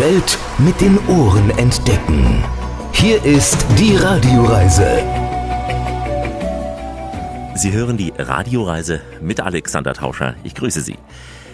Welt mit den Ohren entdecken. Hier ist die Radioreise. Sie hören die Radioreise mit Alexander Tauscher. Ich grüße Sie.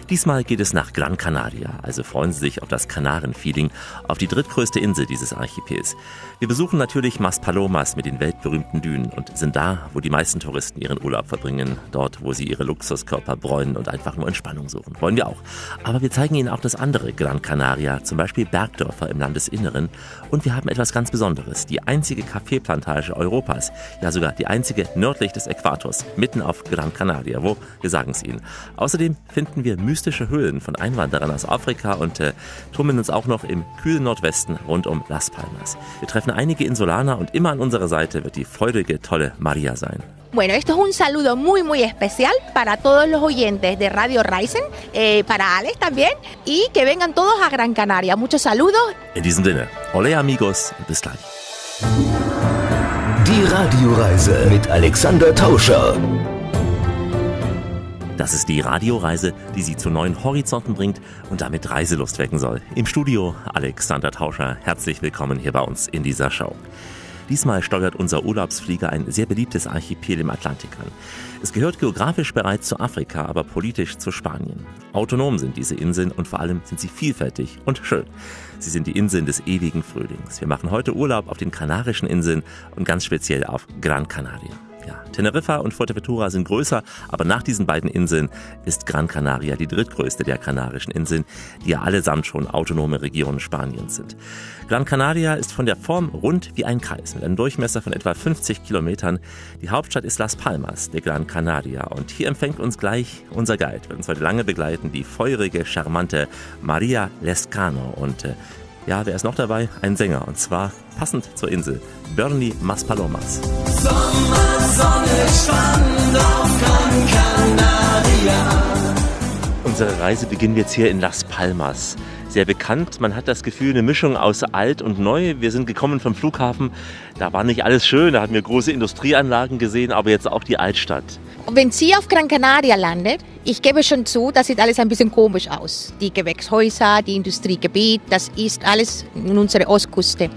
Diesmal geht es nach Gran Canaria, also freuen Sie sich auf das Kanaren-Feeling, auf die drittgrößte Insel dieses Archipels. Wir besuchen natürlich Maspalomas mit den weltberühmten Dünen und sind da, wo die meisten Touristen ihren Urlaub verbringen, dort, wo sie ihre Luxuskörper bräunen und einfach nur Entspannung suchen. Wollen wir auch. Aber wir zeigen Ihnen auch das andere Gran Canaria, zum Beispiel Bergdörfer im Landesinneren und wir haben etwas ganz Besonderes, die einzige Kaffeeplantage Europas, ja sogar die einzige nördlich des Äquators, mitten auf Gran Canaria. Wo? Wir sagen es Ihnen. Außerdem finden wir mystische Höhlen von Einwanderern aus Afrika und äh, tummeln uns auch noch im kühlen Nordwesten rund um Las Palmas. Wir treffen einige Insulaner und immer an unserer Seite wird die freudige, tolle Maria sein. Bueno, esto es un saludo muy, muy especial para todos los oyentes de Radio Ryzen, eh, para Alex también, y que vengan todos a Gran Canaria. Muchos saludos. In diesem Sinne, ole amigos, bis gleich. Die Radioreise mit Alexander Tauscher. Das ist die Radioreise, die Sie zu neuen Horizonten bringt und damit Reiselust wecken soll. Im Studio Alexander Tauscher. Herzlich willkommen hier bei uns in dieser Show. Diesmal steuert unser Urlaubsflieger ein sehr beliebtes Archipel im Atlantik an. Es gehört geografisch bereits zu Afrika, aber politisch zu Spanien. Autonom sind diese Inseln und vor allem sind sie vielfältig und schön. Sie sind die Inseln des ewigen Frühlings. Wir machen heute Urlaub auf den Kanarischen Inseln und ganz speziell auf Gran Canaria. Ja, Teneriffa und Fuerteventura sind größer, aber nach diesen beiden Inseln ist Gran Canaria die drittgrößte der Kanarischen Inseln, die ja allesamt schon autonome Regionen Spaniens sind. Gran Canaria ist von der Form rund wie ein Kreis mit einem Durchmesser von etwa 50 Kilometern. Die Hauptstadt ist Las Palmas, der Gran Canaria. Und hier empfängt uns gleich unser Guide, wird uns heute lange begleiten, die feurige, charmante Maria Lescano. Und äh, ja, wer ist noch dabei? Ein Sänger, und zwar passend zur Insel, Bernie Maspalomas. Sommer, Sonne, Strand auf Gran Canaria. Unsere Reise beginnen wir jetzt hier in Las Palmas. Sehr bekannt, man hat das Gefühl, eine Mischung aus alt und neu. Wir sind gekommen vom Flughafen, da war nicht alles schön, da hatten wir große Industrieanlagen gesehen, aber jetzt auch die Altstadt. Wenn Sie auf Gran Canaria landet, ich gebe schon zu, das sieht alles ein bisschen komisch aus. Die Gewächshäuser, die Industriegebiet, das ist alles in unserer Ostküste.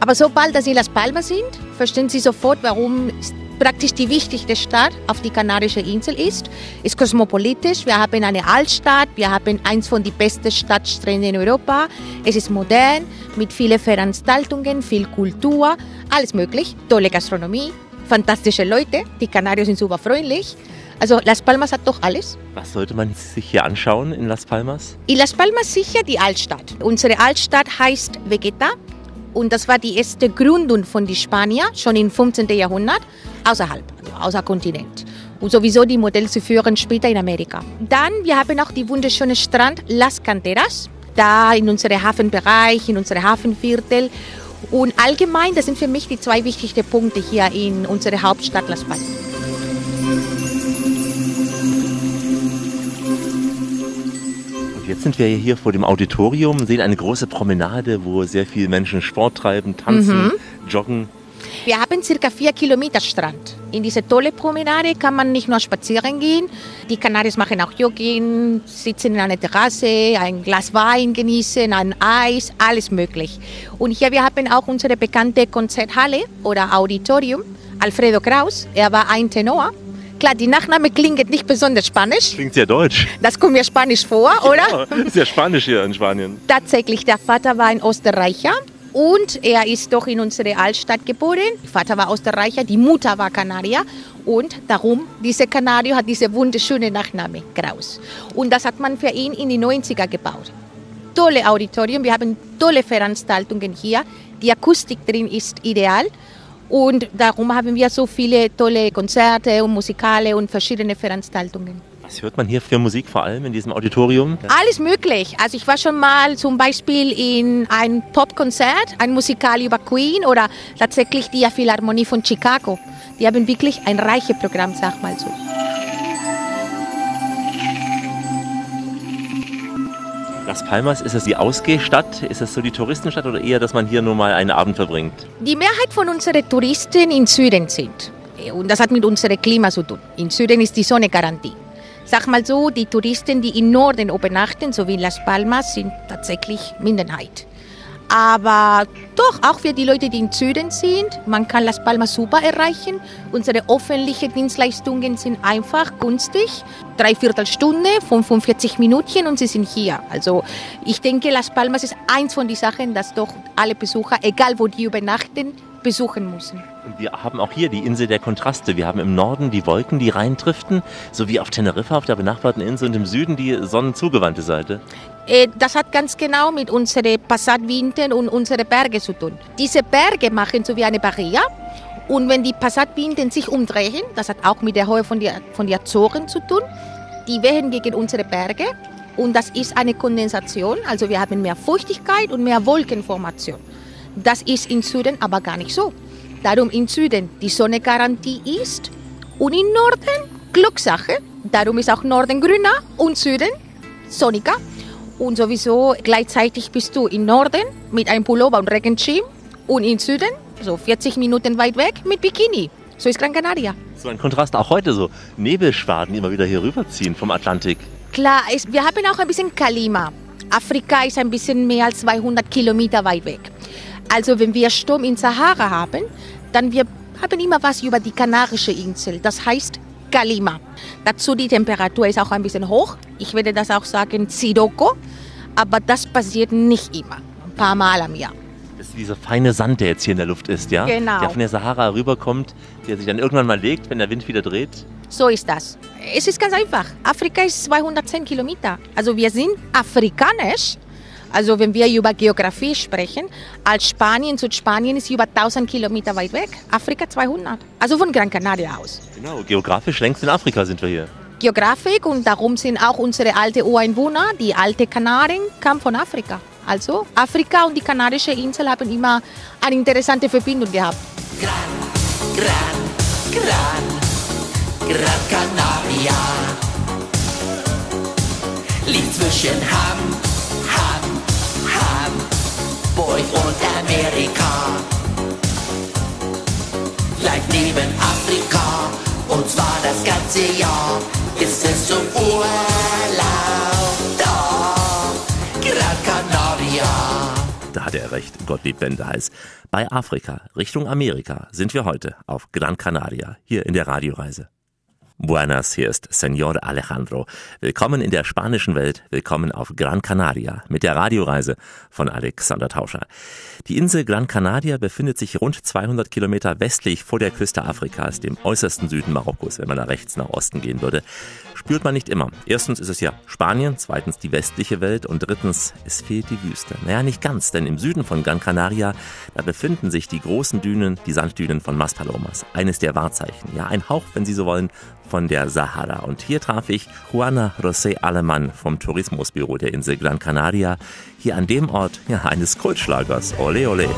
Aber sobald dass Sie in Las Palmas sind, verstehen Sie sofort, warum praktisch die wichtigste Stadt auf die Kanarische Insel ist. Ist kosmopolitisch, wir haben eine Altstadt, wir haben eins von den besten Stadtstränden in Europa. Es ist modern, mit vielen Veranstaltungen, viel Kultur, alles möglich. Tolle Gastronomie, fantastische Leute, die Kanarier sind super freundlich. Also Las Palmas hat doch alles. Was sollte man sich hier anschauen in Las Palmas? In Las Palmas sicher die Altstadt. Unsere Altstadt heißt Vegeta und das war die erste Gründung von den Spaniern, schon im 15. Jahrhundert, außerhalb, also außer Kontinent. Und sowieso die Modelle zu führen später in Amerika. Dann, wir haben auch die wunderschöne Strand Las Canteras, da in unserem Hafenbereich, in unserem Hafenviertel. Und allgemein, das sind für mich die zwei wichtigsten Punkte hier in unserer Hauptstadt Las Palmas. Jetzt sind wir hier vor dem Auditorium, sehen eine große Promenade, wo sehr viele Menschen Sport treiben, tanzen, joggen. Wir haben circa vier Kilometer Strand. In diese tolle Promenade kann man nicht nur spazieren gehen, die Kanaris machen auch Jogging, sitzen in einer Terrasse, ein Glas Wein genießen, ein Eis, alles möglich. Und hier wir haben auch unsere bekannte Konzerthalle oder Auditorium. Alfredo Kraus, er war ein Tenor. Klar, die Nachname klingt nicht besonders spanisch. Klingt sehr deutsch. Das kommt mir spanisch vor, oder? Ja, sehr spanisch hier in Spanien. Tatsächlich, der Vater war ein Österreicher und er ist doch in unsere Altstadt geboren. Der Vater war Österreicher, die Mutter war Kanarier und darum, diese Kanario hat diese wunderschöne Nachname, Kraus. Und das hat man für ihn in die 90er gebaut. Tolle Auditorium, wir haben tolle Veranstaltungen hier. Die Akustik drin ist ideal und darum haben wir so viele tolle Konzerte und Musikale und verschiedene Veranstaltungen. Was hört man hier für Musik vor allem in diesem Auditorium? Alles möglich. Also ich war schon mal zum Beispiel in ein Popkonzert, ein Musikal über Queen oder tatsächlich die Philharmonie von Chicago. Die haben wirklich ein reiches Programm, sag mal so. Las Palmas, ist das die Ausgehstadt? Ist das so die Touristenstadt oder eher, dass man hier nur mal einen Abend verbringt? Die Mehrheit von unseren Touristen in Süden sind. Und das hat mit unserem Klima zu tun. In Süden ist die Sonne Garantie. Sag mal so, die Touristen, die im Norden übernachten, so wie Las Palmas, sind tatsächlich Minderheit. Aber doch, auch für die Leute, die im Süden sind, man kann Las Palmas super erreichen. Unsere öffentlichen Dienstleistungen sind einfach günstig. Dreiviertel Stunde, 45 Minuten und sie sind hier. Also ich denke, Las Palmas ist eins von den Sachen, dass doch alle Besucher, egal wo die übernachten, besuchen müssen. Wir haben auch hier die Insel der Kontraste. Wir haben im Norden die Wolken, die reindriften, so wie auf Teneriffa, auf der benachbarten Insel, und im Süden die sonnenzugewandte Seite. Äh, Das hat ganz genau mit unseren Passatwinten und unseren Bergen zu tun. Diese Berge machen so wie eine Barriere. Und wenn die Passatwinden sich umdrehen, das hat auch mit der Höhe von den von die Azoren zu tun, die wehen gegen unsere Berge. Und das ist eine Kondensation, also wir haben mehr Feuchtigkeit und mehr Wolkenformation. Das ist im Süden aber gar nicht so. Darum im Süden die Sonnegarantie ist und im Norden Glückssache. Darum ist auch Norden grüner und Süden sonniger. Und sowieso gleichzeitig bist du im Norden mit einem Pullover und Regenschirm und im Süden, so 40 Minuten weit weg, mit Bikini. So ist Gran Canaria. So ein Kontrast auch heute, so Nebelschwaden, die immer wieder hier rüberziehen vom Atlantik. Klar, es, wir haben auch ein bisschen Kalima. Afrika ist ein bisschen mehr als 200 Kilometer weit weg. Also wenn wir Sturm in Sahara haben, dann wir haben immer was über die Kanarische Insel. Das heißt Kalima. Dazu die Temperatur ist auch ein bisschen hoch. Ich würde das auch sagen Sirocco. Aber das passiert nicht immer. Ein paar Mal am Jahr. Das ist dieser feine Sand, der jetzt hier in der Luft ist, ja? Genau. Der von der Sahara rüberkommt, der sich dann irgendwann mal legt, wenn der Wind wieder dreht. So ist das. Es ist ganz einfach. Afrika ist 210 Kilometer. Also wir sind afrikanisch. Also wenn wir über Geografie sprechen, als Spanien, Südspanien ist über 1000 Kilometer weit weg. Afrika 200. Also von Gran Canaria aus. Genau, geografisch längst in Afrika sind wir hier. Geografik und darum sind auch unsere alte Ureinwohner, die alte Kanaren, kamen von Afrika. Also Afrika und die kanarische Insel haben immer eine interessante Verbindung gehabt. Gran, Gran, Gran Canaria. Liegt zwischen Ham, Ham, Hamburg und Amerika. Gleich neben Afrika, und zwar das ganze Jahr, ist es zum Urlaub da. Gran Canaria. Da hat er recht, Gottlieb Wendeheiß. Bei Afrika, Richtung Amerika, sind wir heute auf Gran Canaria, hier in der Radioreise. Buenas, hier ist Senor Alejandro. Willkommen in der spanischen Welt, willkommen auf Gran Canaria mit der Radioreise von Alexander Tauscher. Die Insel Gran Canaria befindet sich rund 200 Kilometer westlich vor der Küste Afrikas, dem äußersten Süden Marokkos, wenn man da rechts nach Osten gehen würde. Spürt man nicht immer. Erstens ist es ja Spanien, zweitens die westliche Welt und drittens, es fehlt die Wüste. Naja, nicht ganz, denn im Süden von Gran Canaria, da befinden sich die großen Dünen, die Sanddünen von Maspalomas. Eines der Wahrzeichen, ja, ein Hauch, wenn Sie so wollen, von der Sahara. Und hier traf ich Juana José Alemann vom Tourismusbüro der Insel Gran Canaria, hier an dem Ort ja, eines Kultschlagers. Ole, ole.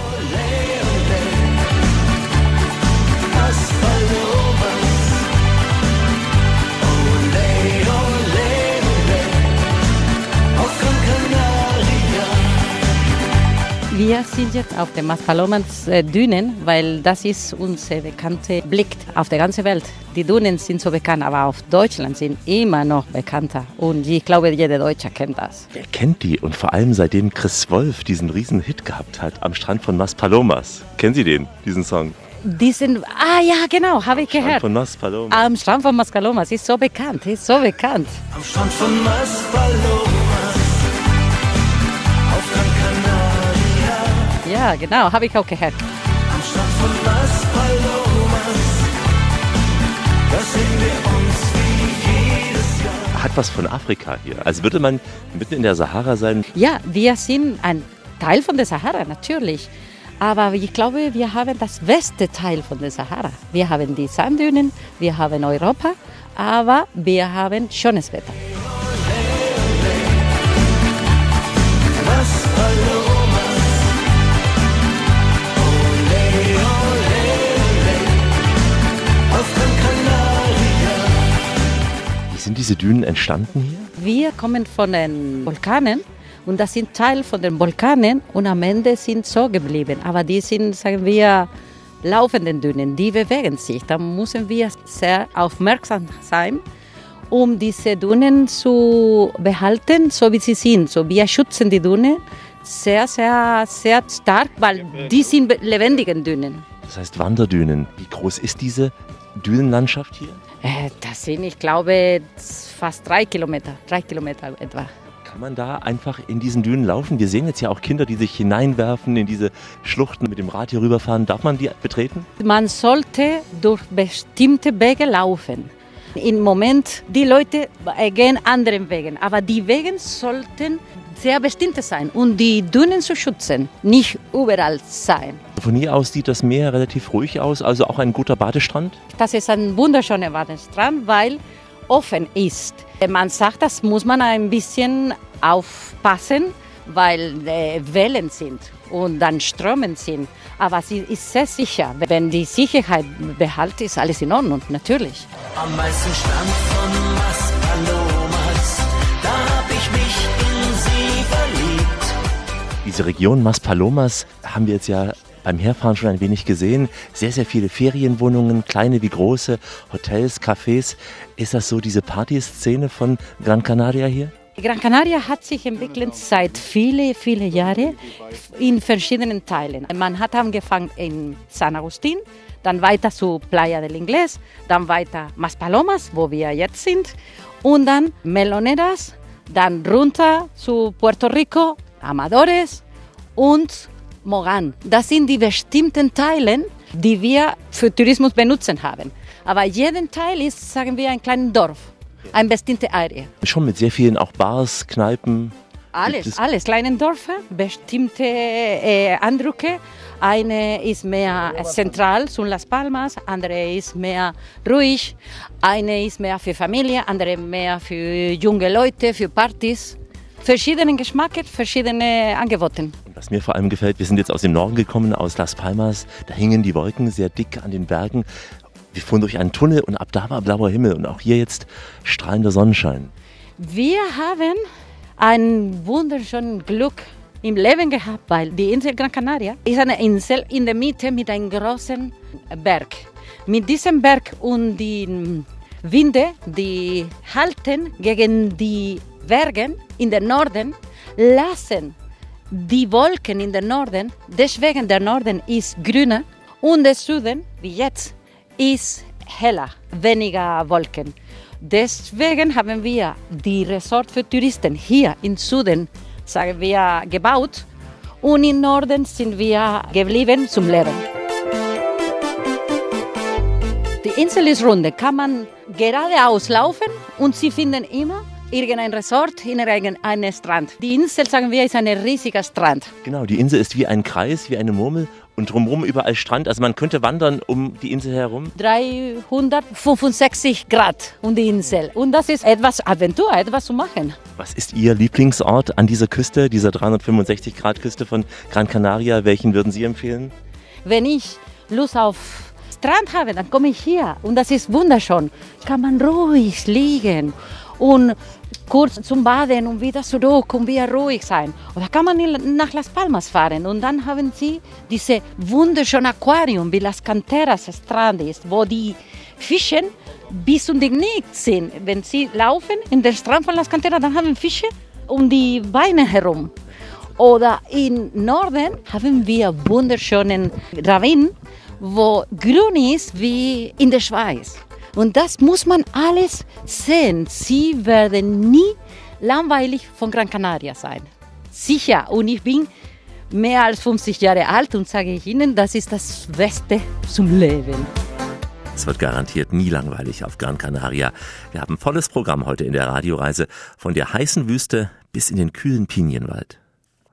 Wir sind jetzt auf den Maspalomas äh, Dünen, weil das ist unser bekannter Blick auf die ganze Welt. Die Dünen sind so bekannt, aber auf Deutschland sind immer noch bekannter. Und ich glaube, jeder Deutsche kennt das. Wer kennt die? Und vor allem seitdem Chris Wolf diesen riesen Hit gehabt hat am Strand von Maspalomas. Kennen Sie den, diesen Song? Die sind, ah ja, genau, habe ich Strand gehört. von Maspalomas. Am Strand von Maspalomas ist so bekannt, ist so bekannt. Am Strand von Maspalomas Ja, genau, habe ich auch gehört. Am Strand von Maspalomas, da sehen wir uns wie jedes Jahr. Hat was von Afrika hier. Also würde man mitten in der Sahara sein, Ja, wir sind ein Teil von der Sahara, natürlich. Aber ich glaube, wir haben das beste Teil von der Sahara. Wir haben die Sanddünen, wir haben Europa, aber wir haben schönes Wetter. Auf sind diese Dünen entstanden hier? Wir kommen von den Vulkanen und das sind Teil von den Vulkanen und am Ende sind so geblieben. Aber die sind, sagen wir, laufenden Dünen, die bewegen sich. Da müssen wir sehr aufmerksam sein um diese Dünen zu behalten, so wie sie sind. So wir schützen die Dünen sehr, sehr, sehr stark, weil die sind lebendige Dünen. Das heißt Wanderdünen. Wie groß ist diese Dünenlandschaft hier? Äh, das sind, ich glaube, fast drei Kilometer, drei Kilometer etwa. Kann man da einfach in diesen Dünen laufen? Wir sehen jetzt ja auch Kinder, die sich hineinwerfen in diese Schluchten mit dem Rad hier rüberfahren. Darf man die betreten? Man sollte durch bestimmte Wege laufen. Im Moment, die Leute gehen anderen Wegen, aber die Wege sollten sehr bestimmte sein und die Dünen zu schützen, nicht überall sein. Von hier aus sieht das Meer relativ ruhig aus, also auch ein guter Badestrand? Das ist ein wunderschöner Badestrand, weil offen ist. Man sagt, das muss man ein bisschen aufpassen, weil äh, Wellen sind und dann Strömen sind. Aber sie ist sehr sicher. Wenn die Sicherheit behält, ist alles in Ordnung, natürlich. Am meisten Strand von Maspalomas, da hab ich mich in sie verliebt. Diese Region Maspalomas haben wir jetzt ja beim Herfahren schon ein wenig gesehen. Sehr, sehr viele Ferienwohnungen, kleine wie große, Hotels, Cafés. Ist das so diese Partyszene von Gran Canaria hier? Gran Canaria hat sich entwickelt seit viele, viele Jahren in verschiedenen Teilen. Man hat angefangen in San Agustin, dann weiter zu Playa del Inglés, dann weiter Maspalomas, wo wir jetzt sind, und dann Meloneras, dann runter zu Puerto Rico, Amadores und Moran. Das sind die bestimmten Teile, die wir für Tourismus benutzen haben. Aber jeden Teil ist, sagen wir, ein kleines Dorf, eine bestimmte Area. Schon mit sehr vielen auch Bars, Kneipen. Alles, alles. Kleine Dörfer, bestimmte äh, Eindrücke. Eine ist mehr zentral, zu Las Palmas, andere ist mehr ruhig, eine ist mehr für Familie, andere mehr für junge Leute, für Partys. Verschiedene Geschmäcker, verschiedene Angebote. Was mir vor allem gefällt, wir sind jetzt aus dem Norden gekommen, aus Las Palmas. Da hingen die Wolken sehr dick an den Bergen. Wir fuhren durch einen Tunnel und ab da war blauer Himmel und auch hier jetzt strahlender Sonnenschein. Wir haben ein wunderschönes Glück im Leben gehabt, weil die Insel Gran Canaria ist eine Insel in der Mitte mit einem großen Berg. Mit diesem Berg und den Winde, die halten gegen die Berge in den Norden, lassen die Wolken in den Norden, deswegen der Norden ist grüner und der Süden, wie jetzt, ist heller, weniger Wolken. Deswegen haben wir die Resort für Touristen hier im Süden, sagen wir, gebaut und im Norden sind wir geblieben zum Leben. Die Insel ist runde, kann man geradeaus laufen und Sie finden immer irgendein Resort in einem Strand. Die Insel, sagen wir, ist ein riesiger Strand. Genau, die Insel ist wie ein Kreis, wie eine Murmel und drumherum überall Strand. Also man könnte wandern um die Insel herum. 365 Grad um die Insel. Und das ist etwas Aventur, etwas zu machen. Was ist Ihr Lieblingsort an dieser Küste, dieser 365 Grad Küste von Gran Canaria? Welchen würden Sie empfehlen? Wenn ich Lust auf Strand habe, dann komme ich hier und das ist wunderschön. Kann man ruhig liegen und kurz zum Baden und wieder zurück und wieder ruhig sein. Oder kann man nach Las Palmas fahren und dann haben sie diese wunderschöne Aquarium, wie Las Canteras Strand ist, wo die Fische bis die Knie sind. Wenn sie laufen in den Strand von Las Canteras, dann haben Fische um die Beine herum. Oder im Norden haben wir wunderschönen Ravin, wo grün ist wie in der Schweiz. Und das muss man alles sehen. Sie werden nie langweilig von Gran Canaria sein. Sicher. Und ich bin mehr als 50 Jahre alt und sage ich Ihnen, das ist das Beste zum Leben. Es wird garantiert nie langweilig auf Gran Canaria. Wir haben volles Programm heute in der Radioreise von der heißen Wüste bis in den kühlen Pinienwald.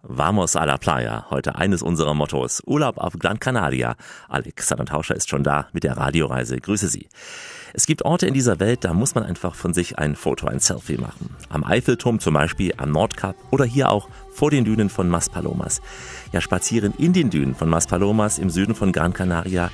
Vamos a la Playa, heute eines unserer Mottos. Urlaub auf Gran Canaria. Alexander Tauscher ist schon da mit der Radioreise. Grüße Sie. Es gibt Orte in dieser Welt, da muss man einfach von sich ein Foto, ein Selfie machen. Am Eiffelturm zum Beispiel, am Nordkap oder hier auch vor den Dünen von Maspalomas. Ja, spazieren in den Dünen von Maspalomas im Süden von Gran Canaria.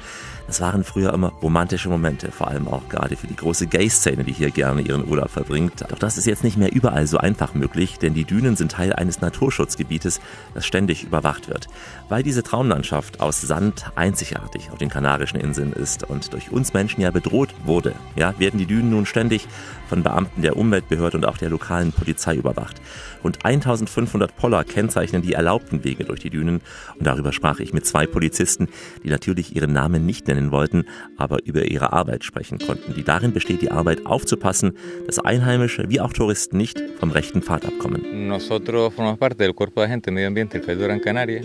Das waren früher immer romantische Momente, vor allem auch gerade für die große Gay-Szene, die hier gerne ihren Urlaub verbringt. Doch das ist jetzt nicht mehr überall so einfach möglich, denn die Dünen sind Teil eines Naturschutzgebietes, das ständig überwacht wird. Weil diese Traumlandschaft aus Sand einzigartig auf den Kanarischen Inseln ist und durch uns Menschen ja bedroht wurde, ja, werden die Dünen nun ständig von Beamten der Umweltbehörde und auch der lokalen Polizei überwacht. Rund 1500 Poller kennzeichnen die erlaubten Wege durch die Dünen und darüber sprach ich mit zwei Polizisten, die natürlich ihren Namen nicht nennen wollten, aber über ihre Arbeit sprechen konnten, die darin besteht, die Arbeit aufzupassen, dass Einheimische wie auch Touristen nicht vom rechten Pfad abkommen. Nosotros formamos parte del Cuerpo de Agente de Medio Ambiente del Cabildo Gran Canaria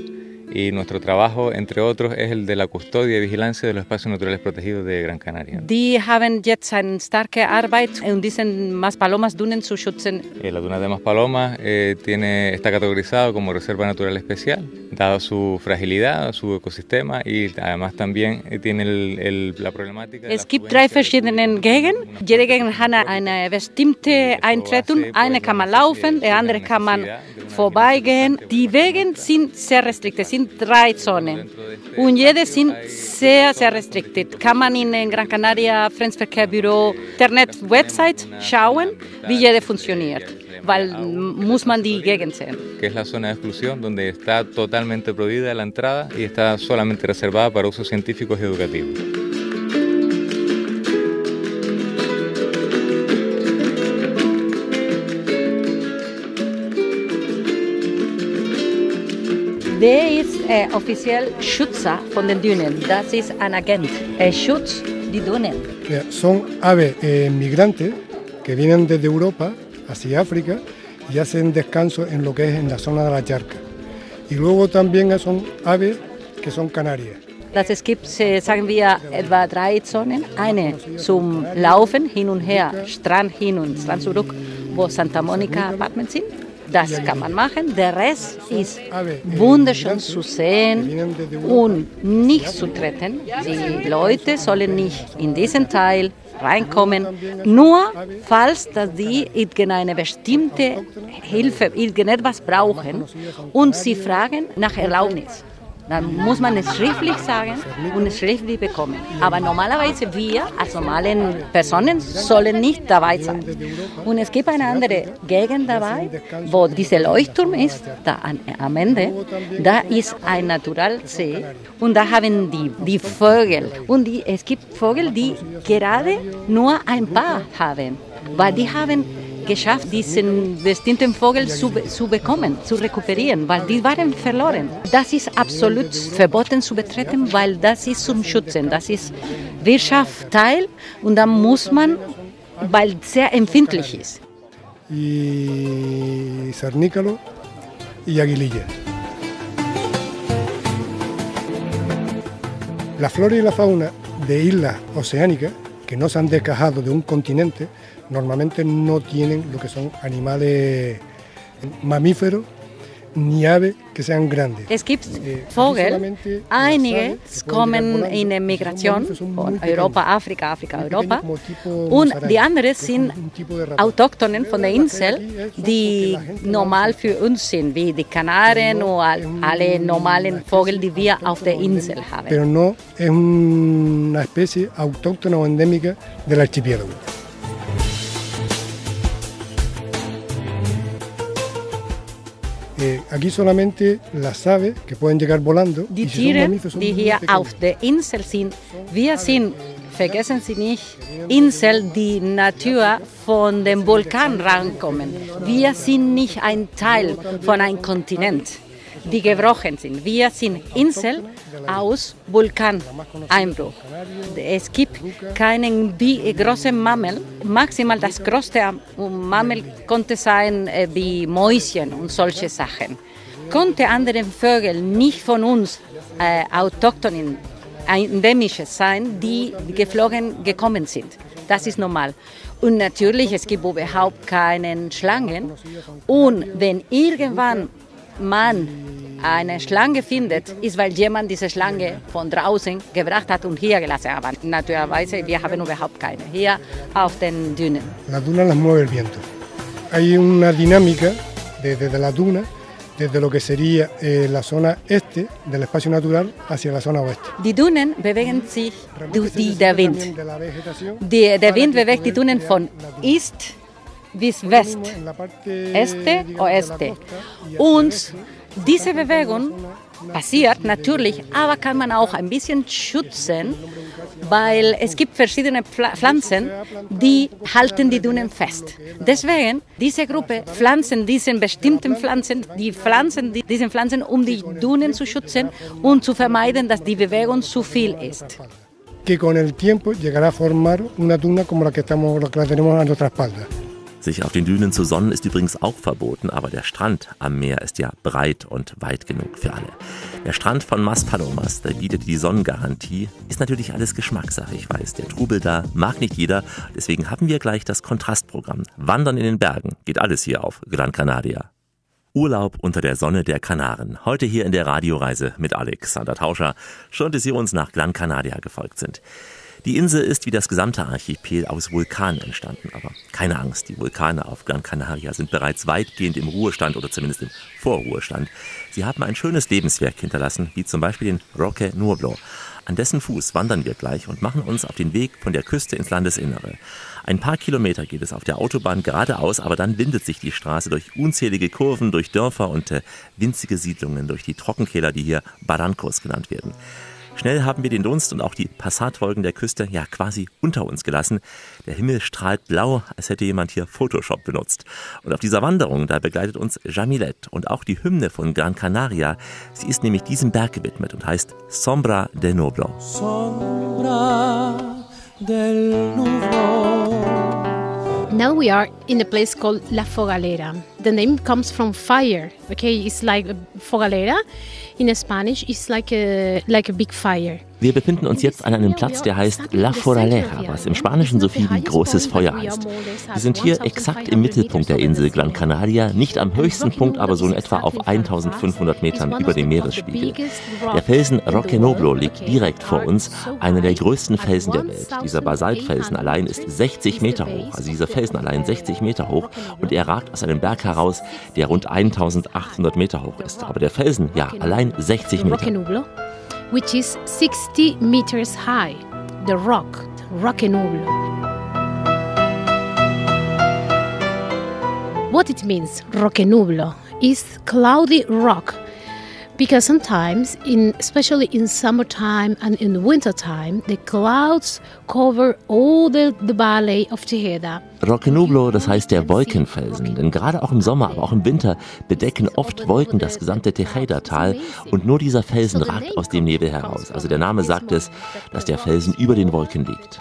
y nuestro trabajo, entre otros, es el de la custodia y vigilancia de los espacios naturales protegidos de Gran Canaria. Die haben jetzt eine starke Arbeit, um diesen Maspalomas-Dünen zu schützen. Eh, la duna de Maspalomas eh, tiene, está categorizado como reserva natural especial, dado su fragilidad, su ecosistema y además también eh, tiene el- el- la problemática. Es gibt drei verschiedene Gegenden. Jede Gegend hat eine bestimmte Eintretung. Eine kann man laufen, die andere kann man vorbeigehen. Die Wege sind sehr restriktiert, es sind drei Zonen. Und jede sind sehr, sehr restriktiert. Kann man in Gran Canaria Fremdenverkehrbüro Internet-Website schauen, wie jede funktioniert. Weil muss man die Gegend sehen. que es la zona de exclusión donde está totalmente prohibida la entrada y está solamente reservada para usos científicos y educativos. Wer ist äh, offiziell Schützer von den Dünen? Das ist ein Agent. Er schützt die Dünen. Mira, Son aves eh, migrantes que vienen desde Europa hacia África y hacen descanso en lo que es en la zona de la charca. Y luego también son aves que son canarias. Das es gibt, sagen wir, etwa drei Zonen. Eine zum Laufen hin und her, Strand hin und Strand zurück, wo Santa Monica Apartments sind. Das kann man machen. Der Rest ist wunderschön zu sehen und nicht zu treten. Die Leute sollen nicht in diesen Teil reinkommen, nur falls dass sie irgendeine bestimmte Hilfe, irgendetwas brauchen und sie fragen nach Erlaubnis. Dann muss man es schriftlich sagen und es schriftlich bekommen. Aber normalerweise wir als normalen Personen sollen nicht dabei sein. Und es gibt eine andere Gegend dabei, wo dieser Leuchtturm ist, da am Ende, da ist ein Naturalsee und da haben die, die Vögel. Und die, es gibt Vögel, die gerade nur ein Paar haben, weil die haben geschafft, diesen bestimmten Vogel zu, zu bekommen, zu rekuperieren, weil die waren verloren. Das ist absolut verboten zu betreten, weil das ist zum Schützen, das ist Wirtschaftsteil und da muss man, weil es sehr empfindlich ist. y cernícalo y aguililla. La flora y la fauna de islas oceánicas que no se han desgajado de un continente normalmente no tienen lo que son animales mamíferos ni aves que sean grandes. Es gibt Eh, Vogel, solamente las einige aves que pueden kommen llegar volando, in der son Migration mamíferos, son von muy pequeños, Europa, Afrika, Afrika, muy Europa. pequeños como tipo Und musaraña, die anderen que es sind un tipo de ratón. Autochtonen von der Pero las que Insel, aquí es- son die porque la gente normal no- für uns sind, wie die Kanaren no oder es alle un- normalen una Vögel, especie die wir auf der autóctona o Insel endémica, haben. Pero no es un- una especie autóctona o endémica del archipiélago. Aquí solamente las aves que pueden llegar volando Die Tiere, die hier auf der Insel sind, wir sind, vergessen Sie nicht, Insel, die Natur von dem Vulkan rankommen. Wir sind nicht ein Teil von einem Kontinent, die gebrochen sind. Wir sind Insel aus Vulkaneinbruch. Es gibt keinen großen Mammel. Maximal das größte Mammel konnte sein äh, wie Mäuschen und solche Sachen konnte andere Vögel nicht von uns äh, autochthonen, endemische sein, die geflogen gekommen sind. Das ist normal. Und natürlich, es gibt überhaupt keine Schlangen. Und wenn irgendwann man eine Schlange findet, ist, weil jemand diese Schlange von draußen gebracht hat und hier gelassen hat. Aber naturerweise, wir haben überhaupt keine hier auf den Dünen. Las dunas las mueve el viento. Hay una dinámica de- desde la duna desde lo que sería eh, la zona este del espacio natural hacia la zona oeste. Die Dünen bewegen sich durch Se die, necesita der Wind. también de la vegetación Die, der para Wind que bewegt die poder Dünen crear von la duna. East bis Por lo West. mismo, en la parte, Este, digamos, de la Oeste. costa y hacia Und el este, se diese está Bewegung encontrando una- una passiert natürlich, aber kann man auch ein bisschen schützen, weil es gibt verschiedene Pfla- Pflanzen, die halten die Dünen fest. Deswegen, diese Gruppe pflanzen diese bestimmten Pflanzen, die pflanzen die- diese Pflanzen, um die Dünen zu schützen und zu vermeiden, dass die Bewegung zu viel ist. que con el tiempo llegará a formar una duna como la que, estamos, la que tenemos a nuestra espalda. Sich auf den Dünen zu sonnen ist übrigens auch verboten, aber der Strand am Meer ist ja breit und weit genug für alle. Der Strand von Maspalomas, der bietet die Sonnengarantie, ist natürlich alles Geschmackssache, ich weiß. Der Trubel da mag nicht jeder, deswegen haben wir gleich das Kontrastprogramm. Wandern in den Bergen, geht alles hier auf Gran Canaria. Urlaub unter der Sonne der Kanaren. Heute hier in der Radioreise mit Alexander Tauscher. Schön, dass Sie uns nach Gran Canaria gefolgt sind. Die Insel ist wie das gesamte Archipel aus Vulkanen entstanden. Aber keine Angst, die Vulkane auf Gran Canaria sind bereits weitgehend im Ruhestand oder zumindest im Vorruhestand. Sie haben ein schönes Lebenswerk hinterlassen, wie zum Beispiel den Roque Nuovo. An dessen Fuß wandern wir gleich und machen uns auf den Weg von der Küste ins Landesinnere. Ein paar Kilometer geht es auf der Autobahn geradeaus, aber dann windet sich die Straße durch unzählige Kurven, durch Dörfer und äh, winzige Siedlungen, durch die Trockenkeller, die hier Barrancos genannt werden. Schnell haben wir den Dunst und auch die Passatwolken der Küste ja quasi unter uns gelassen. Der Himmel strahlt blau, als hätte jemand hier Photoshop benutzt. Und auf dieser Wanderung, da begleitet uns Jamilet und auch die Hymne von Gran Canaria. Sie ist nämlich diesem Berg gewidmet und heißt Sombra de Noblo. sombra del nublado. Now we are in a place called La Fogalera. The name comes from fire. Okay, it's like fogalera. In Spanish, it's like a like a big fire. Wir befinden uns jetzt an einem Platz, der heißt La Foralera, was im Spanischen so viel wie großes Feuer heißt. Wir sind hier exakt im Mittelpunkt der Insel Gran Canaria, nicht am höchsten Punkt, aber so in etwa auf 1500 Metern über dem Meeresspiegel. Der Felsen Roque Noblo liegt direkt vor uns, einer der größten Felsen der Welt. Dieser Basaltfelsen allein ist 60 Meter hoch, also dieser Felsen allein 60 Meter hoch und er ragt aus einem Berg heraus, der rund 1800 Meter hoch ist. Aber der Felsen, ja, allein 60 Roque Meter. Which is 60 meters high. The rock, Roque Nublo. What it means, Roque Nublo, is cloudy rock. Because sometimes, in, especially in summertime and in wintertime, the clouds cover all the, the valley of Tejeda. Roque Nublo, das heißt der Wolkenfelsen, denn gerade auch im Sommer, aber auch im Winter bedecken oft Wolken das gesamte Tejeda-Tal und nur dieser Felsen ragt aus dem Nebel heraus. Also der Name sagt es, dass der Felsen über den Wolken liegt.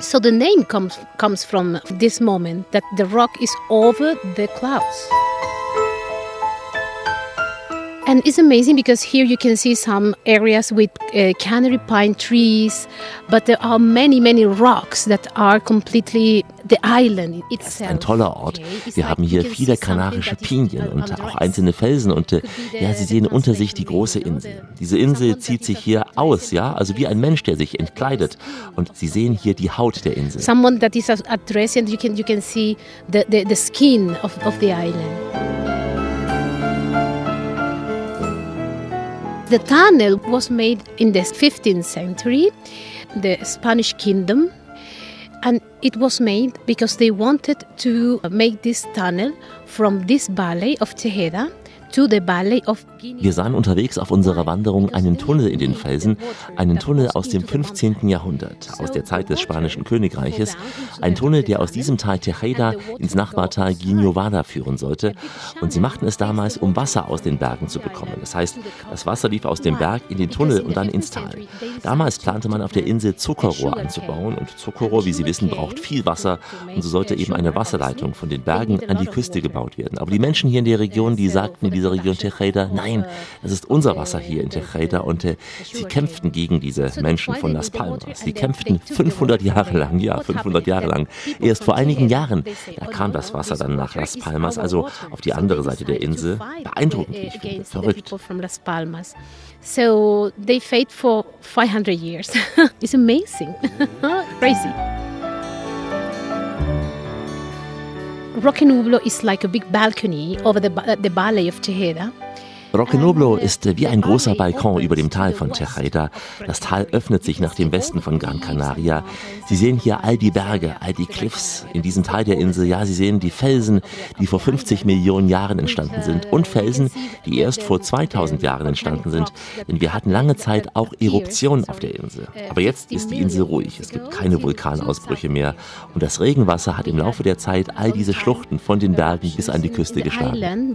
So the name comes comes from this moment that the rock is over the clouds. And it's amazing because here you can see some areas with uh, canary pine trees, but there are many, many rocks that are completely the island Das ist itself. ein toller Ort. Wir haben hier viele kanarische Pinien und auch einzelne Felsen und äh, ja, Sie sehen unter sich die große Insel. Diese Insel zieht sich a hier aus, ja, also wie ein Mensch, der sich entkleidet. Und Sie sehen hier die Haut der Insel. Someone that is addressed, and you can you can see the, the, the skin of, of the island. The tunnel was made in the 15th century, the Spanish kingdom, and it was made because they wanted to make this tunnel from this valley of Tejeda to the valley of. Wir sahen unterwegs auf unserer Wanderung einen Tunnel in den Felsen, einen Tunnel aus dem 15. Jahrhundert, aus der Zeit des Spanischen Königreiches, ein Tunnel, der aus diesem Tal Tejeda ins Nachbartal Guinovada führen sollte. Und sie machten es damals, um Wasser aus den Bergen zu bekommen. Das heißt, das Wasser lief aus dem Berg in den Tunnel und dann ins Tal. Damals plante man auf der Insel Zuckerrohr anzubauen und Zuckerrohr, wie Sie wissen, braucht viel Wasser und so sollte eben eine Wasserleitung von den Bergen an die Küste gebaut werden. Aber die Menschen hier in der Region, die sagten in dieser Region Tejeda, nein, das ist unser Wasser hier in Tejeda und äh, sie kämpften gegen diese Menschen von Las Palmas. Sie kämpften 500 Jahre lang, ja, 500 Jahre lang. Erst vor einigen Jahren, da kam das Wasser dann nach Las Palmas, also auf die andere Seite der Insel. Beeindruckend, ich finde, verrückt. So they fought for 500 years. it's amazing, crazy. Roque Nublo is like a big balcony over the, the valley of Tejeda. Roque Noblo ist wie ein großer Balkon über dem Tal von Tejeda. Das Tal öffnet sich nach dem Westen von Gran Canaria. Sie sehen hier all die Berge, all die Cliffs in diesem Teil der Insel. Ja, Sie sehen die Felsen, die vor 50 Millionen Jahren entstanden sind und Felsen, die erst vor 2000 Jahren entstanden sind. Denn wir hatten lange Zeit auch Eruptionen auf der Insel. Aber jetzt ist die Insel ruhig. Es gibt keine Vulkanausbrüche mehr. Und das Regenwasser hat im Laufe der Zeit all diese Schluchten von den Bergen bis an die Küste geschlagen.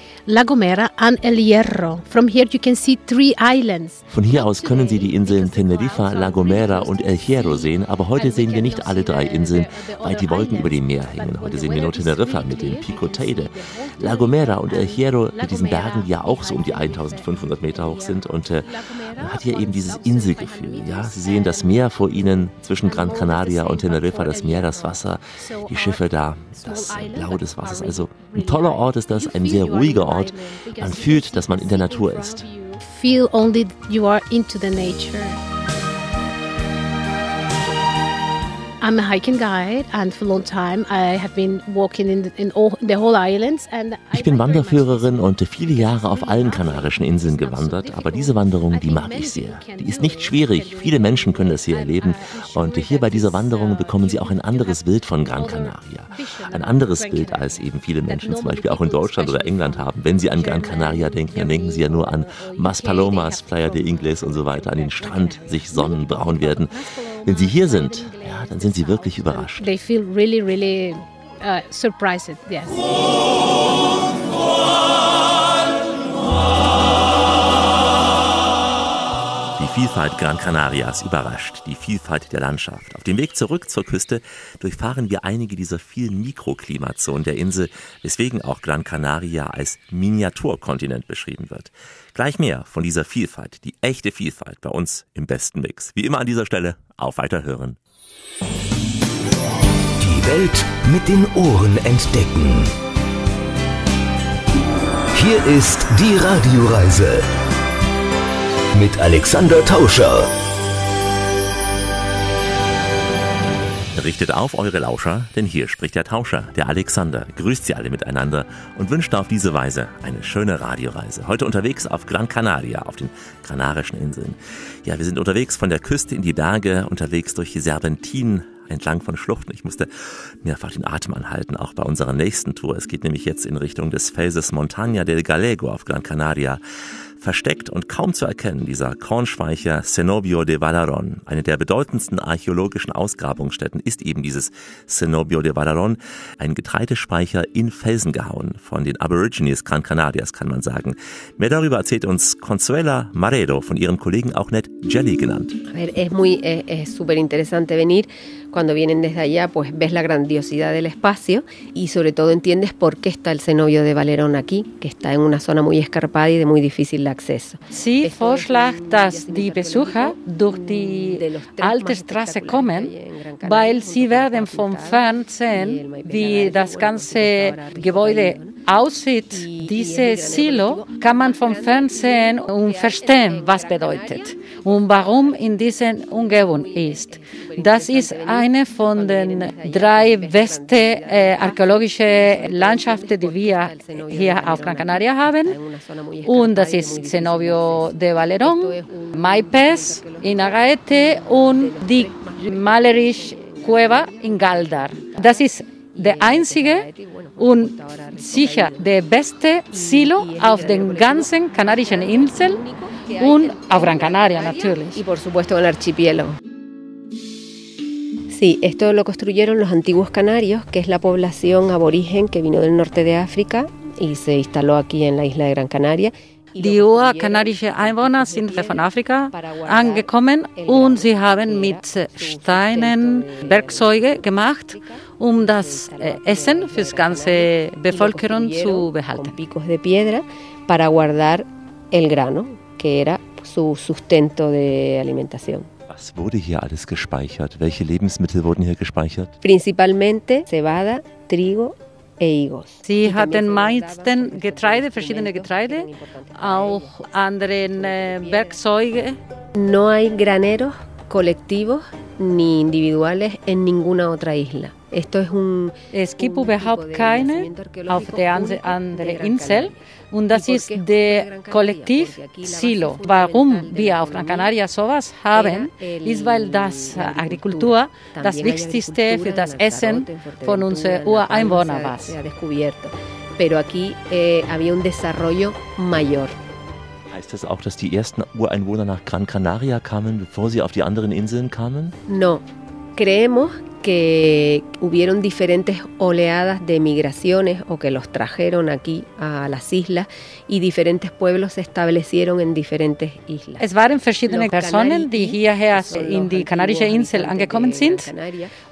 La Gomera, and El Hierro. From here, you can see three islands. Von hier aus können Sie die Inseln Tenerife, La Gomera und El Hierro sehen, aber heute sehen wir nicht alle drei Inseln, weil die Wolken über dem Meer hängen. Heute sehen wir nur Teneriffa mit dem Pico Teide, La Gomera und El Hierro mit diesen Bergen, die ja auch so um die 1500 Meter hoch sind und äh, man hat hier eben dieses Inselgefühl. Ja, Sie sehen das Meer vor Ihnen zwischen Gran Canaria und Teneriffa, das Meer, das Wasser, die Schiffe da, das Blau des Wassers. Also ein toller Ort ist das, ein sehr ruhiger Ort. Man fühlt, dass man in der Natur ist. Feel only you are into the nature. I'm a hiking guide, and for a long time I have been walking in the, in all, the whole islands. And I Ich bin Wanderführerin und viele Jahre auf allen kanarischen Inseln gewandert, aber diese Wanderung, die mag ich sehr. Die ist nicht schwierig, viele Menschen können das hier erleben und hier bei dieser Wanderung bekommen sie auch ein anderes Bild von Gran Canaria. Ein anderes Bild, als eben viele Menschen zum Beispiel auch in Deutschland oder England haben. Wenn sie an Gran Canaria denken, dann denken sie ja nur an Maspalomas, Playa de Ingles und so weiter, an den Strand, sich sonnen, braun werden. Wenn sie hier sind, ja, dann sind sie wirklich überrascht. They feel really, really uh, surprised. Yes. Die Vielfalt Gran Canarias überrascht, die Vielfalt der Landschaft. Auf dem Weg zurück zur Küste durchfahren wir einige dieser vielen Mikroklimazonen der Insel, weswegen auch Gran Canaria als Miniaturkontinent beschrieben wird. Gleich mehr von dieser Vielfalt, die echte Vielfalt bei uns im besten Mix. Wie immer an dieser Stelle, auf Weiterhören. Die Welt mit den Ohren entdecken. Hier ist die Radioreise mit Alexander Tauscher. Richtet auf eure Lauscher, denn hier spricht der Tauscher, der Alexander, grüßt sie alle miteinander und wünscht auf diese Weise eine schöne Radioreise. Heute unterwegs auf Gran Canaria, auf den Kanarischen Inseln. Ja, wir sind unterwegs von der Küste in die Berge, unterwegs durch die Serpentinen, entlang von Schluchten. Ich musste mehrfach den Atem anhalten, auch bei unserer nächsten Tour. Es geht nämlich jetzt in Richtung des Felses Montaña del Galego auf Gran Canaria. Versteckt und kaum zu erkennen, dieser Kornspeicher Cenobio de Valaron. Eine der bedeutendsten archäologischen Ausgrabungsstätten ist eben dieses Cenobio de Valaron, ein Getreidespeicher in Felsen gehauen, von den Aborigines Gran Canarias, kann man sagen. Mehr darüber erzählt uns Consuela Maredo, von ihren Kollegen auch nett Jelly genannt. Es muy, es es súper interesante venir. Cuando vienen desde allá, pues ves la grandiosidad del espacio y sobre todo entiendes por qué está el cenobio de Valerón aquí, que está en una zona muy escarpada y de muy difícil acceso. Sie vorschlägt, dass die Besucher durch die alte Straße kommen, weil sie werden vom Fernsehen, wie das ganze Gebäude aussieht, diese Silo, kann man vom Fernsehen und verstehen, was bedeutet und warum in dieser Umgebung ist. Das ist eine von den drei besten äh, archäologischen Landschaften, die wir hier auf Gran Canaria haben. Und das ist Cenobio de Valerón, Maipes in Arraete und die malerische Cueva in Galdar. Das ist der einzige und sicher der beste Silo auf den ganzen Kanarischen Inseln und auf Gran Canaria natürlich. Y por supuesto el archipiélago. Sí, esto lo construyeron los antiguos canarios, que es la población aborigen que vino del norte de África y se instaló aquí en la isla de Gran Canaria. Die urkanarische Einwohner sind von Afrika angekommen und sie haben mit Steinen Werkzeuge gemacht, um das äh, Essen für die ganze Bevölkerung zu behalten. picos de piedra para guardar el grano, que era su sustento de alimentación. Was wurde hier alles gespeichert? Welche Lebensmittel wurden hier gespeichert? Principalmente cebada, trigo e higos. Sie hatten meisten Getreide, verschiedene Getreide, auch andere Werkzeuge. No hay graneros colectivos ni individuales en ninguna otra isla. Esto es gibt überhaupt keine auf der anderen Insel Canaria. und das ¿Y por ist der? Kollektiv Silo. Warum wir auf Gran Canaria sowas haben, ist, weil das Agrikultur das Wichtigste für das Essen von unseren Ureinwohnern se ha- war. Pero aquí eh, había un desarrollo mayor. Heißt das auch, dass die ersten Ureinwohner nach Gran Canaria kamen, bevor sie auf die anderen Inseln kamen? No, creemos que hubieron diferentes oleadas de migraciones o que los trajeron aquí a las islas y diferentes pueblos se establecieron en diferentes islas. Es waren verschiedene Personen, die hierher in die Kanarische Insel angekommen sind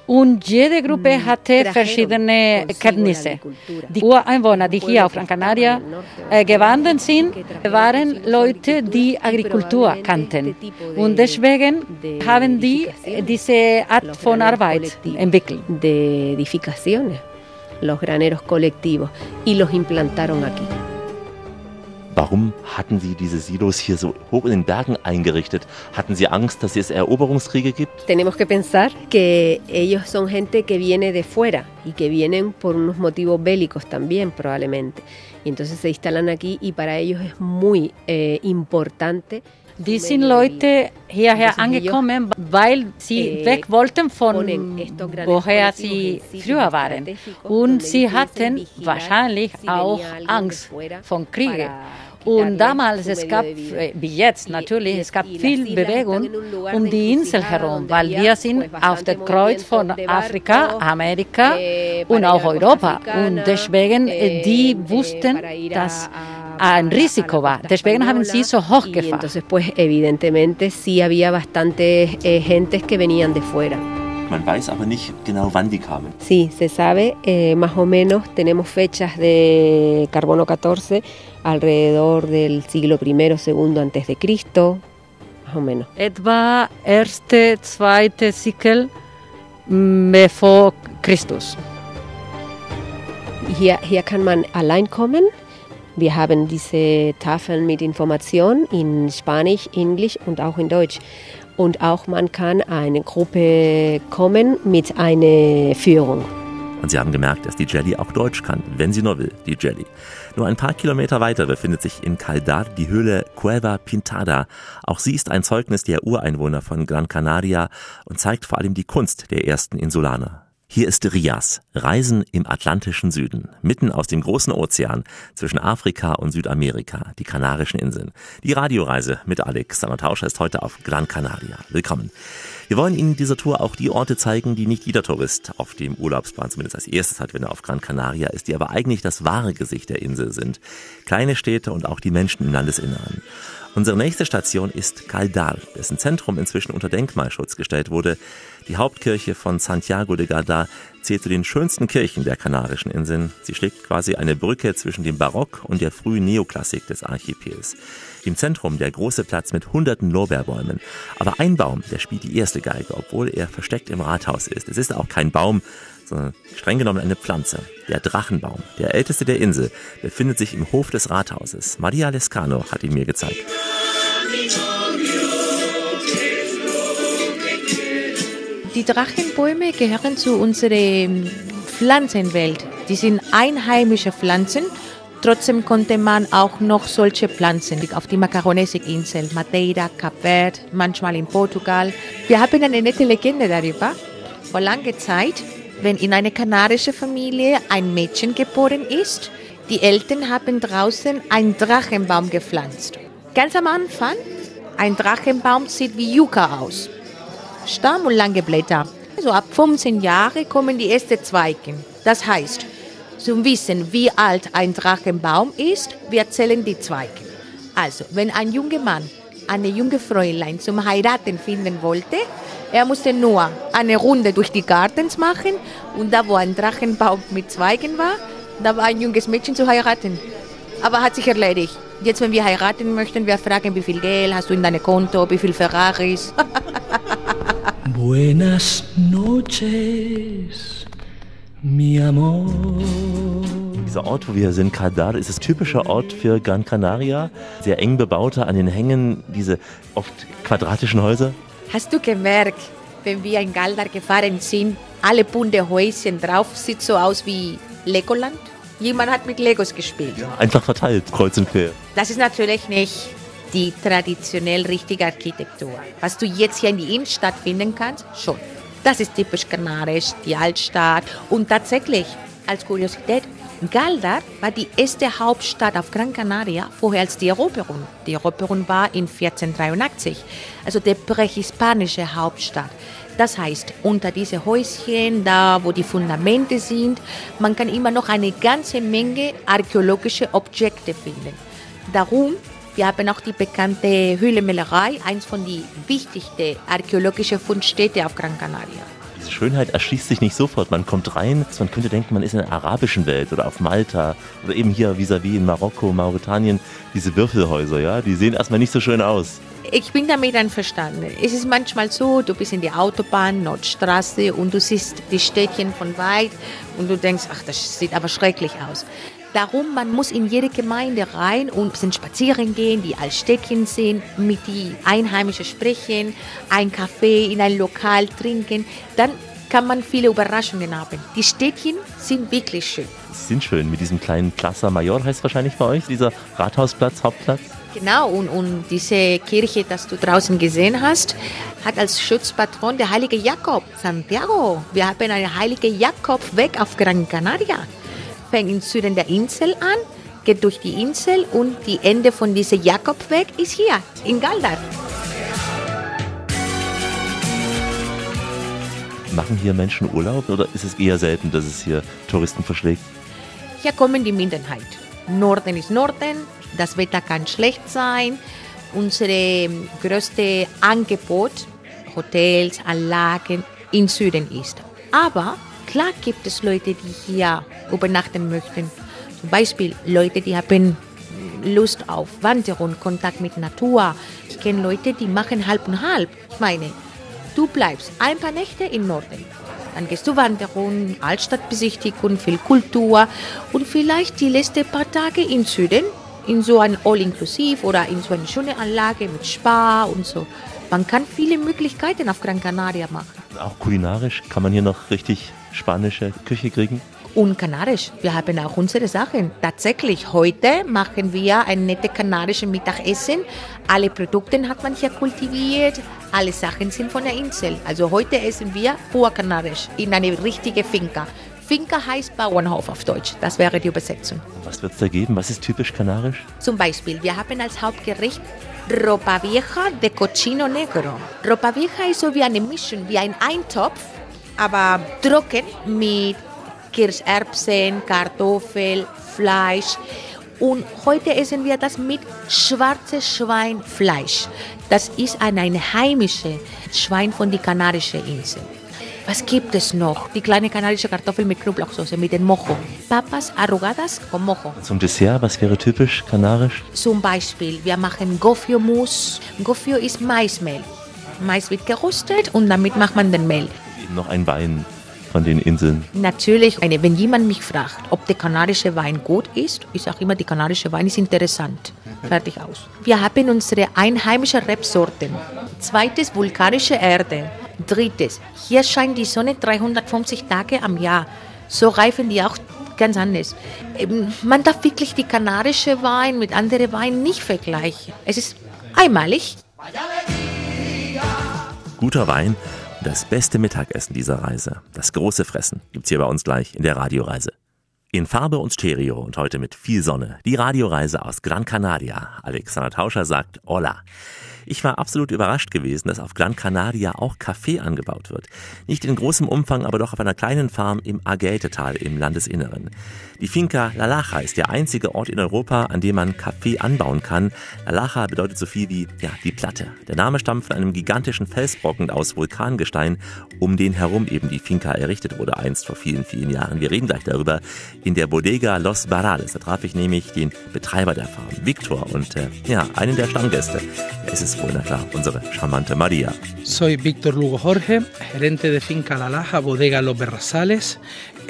Gran Canaria, und jede Gruppe mm, hatte trajeron verschiedene consigo la Kenntnisse. agricultura. Die Ureinwohner, die hier Pueblos auf que Gran estaban Canaria al norte äh, de gewandert sind, que trajeron waren consigo Leute, su die agricultura y Agrikultur probablemente kannten. este tipo de- Und deswegen de haben die edificaciones, diese Art los von graneros Arbeit colectivos, entwickelt. de edificaciones, los graneros colectivos, y los implantaron aquí. Warum hatten Sie diese Silos hier so hoch in den Bergen eingerichtet? Hatten Sie Angst, dass es Eroberungskriege gibt? Tenemos que pensar que ellos son gente que viene de fuera y que vienen por unos motivos bélicos también probablemente. Y entonces se instalan aquí y para ellos es muy eh, importante. Die sind. Leute hierher angekommen, weil sie eh, weg wollten von woher sie früher waren. Und sie hatten wahrscheinlich auch Angst fuera von Kriege. para Und damals, es gab, äh, wie jetzt natürlich, es gab viel Bewegung um die Insel herum, weil wir sind auf der Kreuz von Afrika, Amerika eh, und auch Europa. Und deswegen, äh, die eh, wussten, dass a- ein a- a Risiko la war. costa Deswegen haben sie so hoch y gefahren. entonces, pues, evidentemente, sí había bastantes eh, gentes que venían de fuera. Man weiß aber nicht genau, wann die kamen. Sí, se sabe, eh, más o menos tenemos fechas de carbono 14 alrededor del siglo I, II antes de Cristo, más o menos. Etwa erste, zweite Sikel mm, vor Christus. Hier, hier kann man allein kommen. Wir haben diese Tafeln mit Information in Spanisch, Englisch und auch in Deutsch. Und auch man kann eine Gruppe kommen mit einer Führung. Und Sie haben gemerkt, dass die Jelly auch Deutsch kann, wenn sie nur will, die Jelly. Nur ein paar Kilometer weiter befindet sich in Caldar die Höhle Cueva Pintada. Auch sie ist ein Zeugnis der Ureinwohner von Gran Canaria und zeigt vor allem die Kunst der ersten Insulaner. Hier ist Rias, Reisen im Atlantischen Süden, mitten aus dem großen Ozean zwischen Afrika und Südamerika, die Kanarischen Inseln. Die Radioreise mit Alexander Tauscher ist heute auf Gran Canaria. Willkommen. Wir wollen Ihnen in dieser Tour auch die Orte zeigen, die nicht jeder Tourist auf dem Urlaubsplan zumindest als erstes hat, wenn er auf Gran Canaria ist, die aber eigentlich das wahre Gesicht der Insel sind. Kleine Städte und auch die Menschen im Landesinneren. Unsere nächste Station ist Caldar, dessen Zentrum inzwischen unter Denkmalschutz gestellt wurde. Die Hauptkirche von Santiago de Gardar zählt zu den schönsten Kirchen der Kanarischen Inseln. Sie schlägt quasi eine Brücke zwischen dem Barock und der frühen Neoklassik des Archipels. Im Zentrum der große Platz mit hunderten Lorbeerbäumen. Aber ein Baum, der spielt die erste Geige, obwohl er versteckt im Rathaus ist. Es ist auch kein Baum, sondern streng genommen eine Pflanze. Der Drachenbaum, der älteste der Insel, befindet sich im Hof des Rathauses. Maria Lescano hat ihn mir gezeigt. Die Drachenbäume gehören zu unserer Pflanzenwelt. Die sind einheimische Pflanzen. Trotzdem konnte man auch noch solche Pflanzen auf die Macaronesik-Insel, Madeira, Cap Verde, manchmal in Portugal. Wir haben eine nette Legende darüber. Vor langer Zeit, wenn in einer kanarischen Familie ein Mädchen geboren ist, die Eltern haben draußen einen Drachenbaum gepflanzt. Ganz am Anfang, ein Drachenbaum sieht wie Yucca aus. Stamm und lange Blätter. Also ab 15 Jahre kommen die ersten Zweige. Das heißt, zum Wissen, wie alt ein Drachenbaum ist, wir zählen die Zweige. Also, wenn ein junger Mann eine junge Fräulein zum Heiraten finden wollte, er musste nur eine Runde durch die Gartens machen und da, wo ein Drachenbaum mit Zweigen war, da war ein junges Mädchen zu heiraten. Aber hat sich erledigt. Jetzt, wenn wir heiraten möchten, wir fragen, wie viel Geld hast du in deinem Konto, wie viel Ferraris. Buenas noches, mi amor. Dieser Ort, wo wir sind, Caldar, ist es typischer Ort für Gran Canaria. Sehr eng bebauter, an den Hängen diese oft quadratischen Häuser. Hast du gemerkt, wenn wir in Galdar gefahren sind, alle bunte Häuschen drauf, sieht so aus wie Legoland? Jemand hat mit Legos gespielt. Einfach verteilt, kreuz und quer. Das ist natürlich nicht die traditionell richtige Architektur. Was du jetzt hier in die Innenstadt finden kannst, schon. Das ist typisch kanarisch, die Altstadt. Und tatsächlich, als Kuriosität, Galdar war die erste Hauptstadt auf Gran Canaria, vorher als die Eroberung. Die Eroberung war in 1483, also der prähispanische Hauptstadt. Das heißt, unter diese Häuschen, da wo die Fundamente sind, man kann immer noch eine ganze Menge archäologische Objekte finden. Darum, wir haben auch die bekannte Höhlenmelerei, eins von den wichtigsten archäologischen Fundstädte auf Gran Canaria. Schönheit erschließt sich nicht sofort. Man kommt rein, man könnte denken, man ist in der arabischen Welt oder auf Malta oder eben hier vis-à-vis in Marokko, Mauretanien. Diese Würfelhäuser, ja, die sehen erstmal nicht so schön aus. Ich bin damit einverstanden. Es ist manchmal so, du bist in der Autobahn, Nordstraße und du siehst die Städtchen von weit und du denkst, ach, das sieht aber schrecklich aus. Darum, man muss in jede Gemeinde rein und ein bisschen spazieren gehen, die als Städtchen sehen, mit die Einheimischen sprechen, ein Kaffee in ein Lokal trinken. Dann kann man viele Überraschungen haben. Die Städtchen sind wirklich schön. Sie sind schön mit diesem kleinen Plaza Mayor, heißt wahrscheinlich bei euch, dieser Rathausplatz, Hauptplatz. Genau, und, und diese Kirche, das du draußen gesehen hast, hat als Schutzpatron der heilige Jakob, Santiago. Wir haben einen heiligen Jakobweg auf Gran Canaria. Fängt im Süden der Insel an, geht durch die Insel und die Ende von diesem Jakobweg ist hier, in Galdar. Machen hier Menschen Urlaub oder ist es eher selten, dass es hier Touristen verschlägt? Hier kommen die Minderheit. Norden ist Norden, das Wetter kann schlecht sein. Unser größte Angebot, Hotels, Anlagen im Süden ist. Aber klar gibt es Leute, die hier übernachten möchten. Zum Beispiel Leute, die haben Lust auf Wanderung, Kontakt mit Natur. Ich kenne Leute, die machen halb und halb. Ich meine, du bleibst ein paar Nächte im Norden. Dann gehst du Wanderung, Altstadtbesichtigung, viel Kultur und vielleicht die letzten paar Tage im Süden in so ein All-Inklusiv oder in so eine schöne Anlage mit Spa und so. Man kann viele Möglichkeiten auf Gran Canaria machen. Auch kulinarisch kann man hier noch richtig spanische Küche kriegen. Und kanarisch, wir haben auch unsere Sachen. Tatsächlich, heute machen wir ein nettes kanarisches Mittagessen. Alle Produkte hat man hier kultiviert, alle Sachen sind von der Insel. Also heute essen wir pur kanarisch in eine richtige Finca. Finca heißt Bauernhof auf Deutsch. Das wäre die Übersetzung. Was wird es da geben? Was ist typisch kanarisch? Zum Beispiel, wir haben als Hauptgericht Ropa Vieja de Cochino Negro. Ropa Vieja ist so wie eine Mischung, wie ein Eintopf, aber trocken mit Kirscherbsen, Kartoffel, Fleisch. Und heute essen wir das mit schwarzes Schweinfleisch. Das ist ein, heimisches Schwein von der Kanarischen Insel. Was gibt es noch? Die kleine kanarische Kartoffel mit Knoblauchsoße, mit dem Mojo. Papas arrugadas con Mojo. Zum Dessert, was wäre typisch kanarisch? Zum Beispiel, wir machen Gofio-Mousse. Gofio ist Maismehl. Mais wird geröstet und damit macht man den Mehl. Noch ein Wein von den Inseln. Natürlich, eine, wenn jemand mich fragt, ob der kanarische Wein gut ist, ich sage immer, der kanarische Wein ist interessant. Fertig aus. Wir haben unsere einheimischen Rebsorten. Zweites, vulkanische Erde. Drittes, hier scheint die Sonne 350 Tage am Jahr. So reifen die auch ganz anders. Ähm, Man darf wirklich die kanarische Wein mit anderen Weinen nicht vergleichen. Es ist einmalig. Guter Wein das beste Mittagessen dieser Reise. Das große Fressen gibt's hier bei uns gleich in der Radioreise. In Farbe und Stereo und heute mit viel Sonne. Die Radioreise aus Gran Canaria. Alexander Tauscher sagt Hola. Ich war absolut überrascht gewesen, dass auf Gran Canaria auch Kaffee angebaut wird. Nicht in großem Umfang, aber doch auf einer kleinen Farm im Argeltetal im Landesinneren. Die Finca La Laja ist der einzige Ort in Europa, an dem man Kaffee anbauen kann. La Laja bedeutet so viel wie, ja, die Platte. Der Name stammt von einem gigantischen Felsbrocken aus Vulkangestein, um den herum eben die Finca errichtet wurde, einst vor vielen, vielen Jahren. Wir reden gleich darüber in der Bodega Los Barrales. Da traf ich nämlich den Betreiber der Farm, Victor, und äh, ja, einen der Stammgäste. Es ist wohl, na klar, unsere charmante Maria. Soy Víctor Lugo Jorge, gerente de Finca La Laja, bodega Los Berrazales.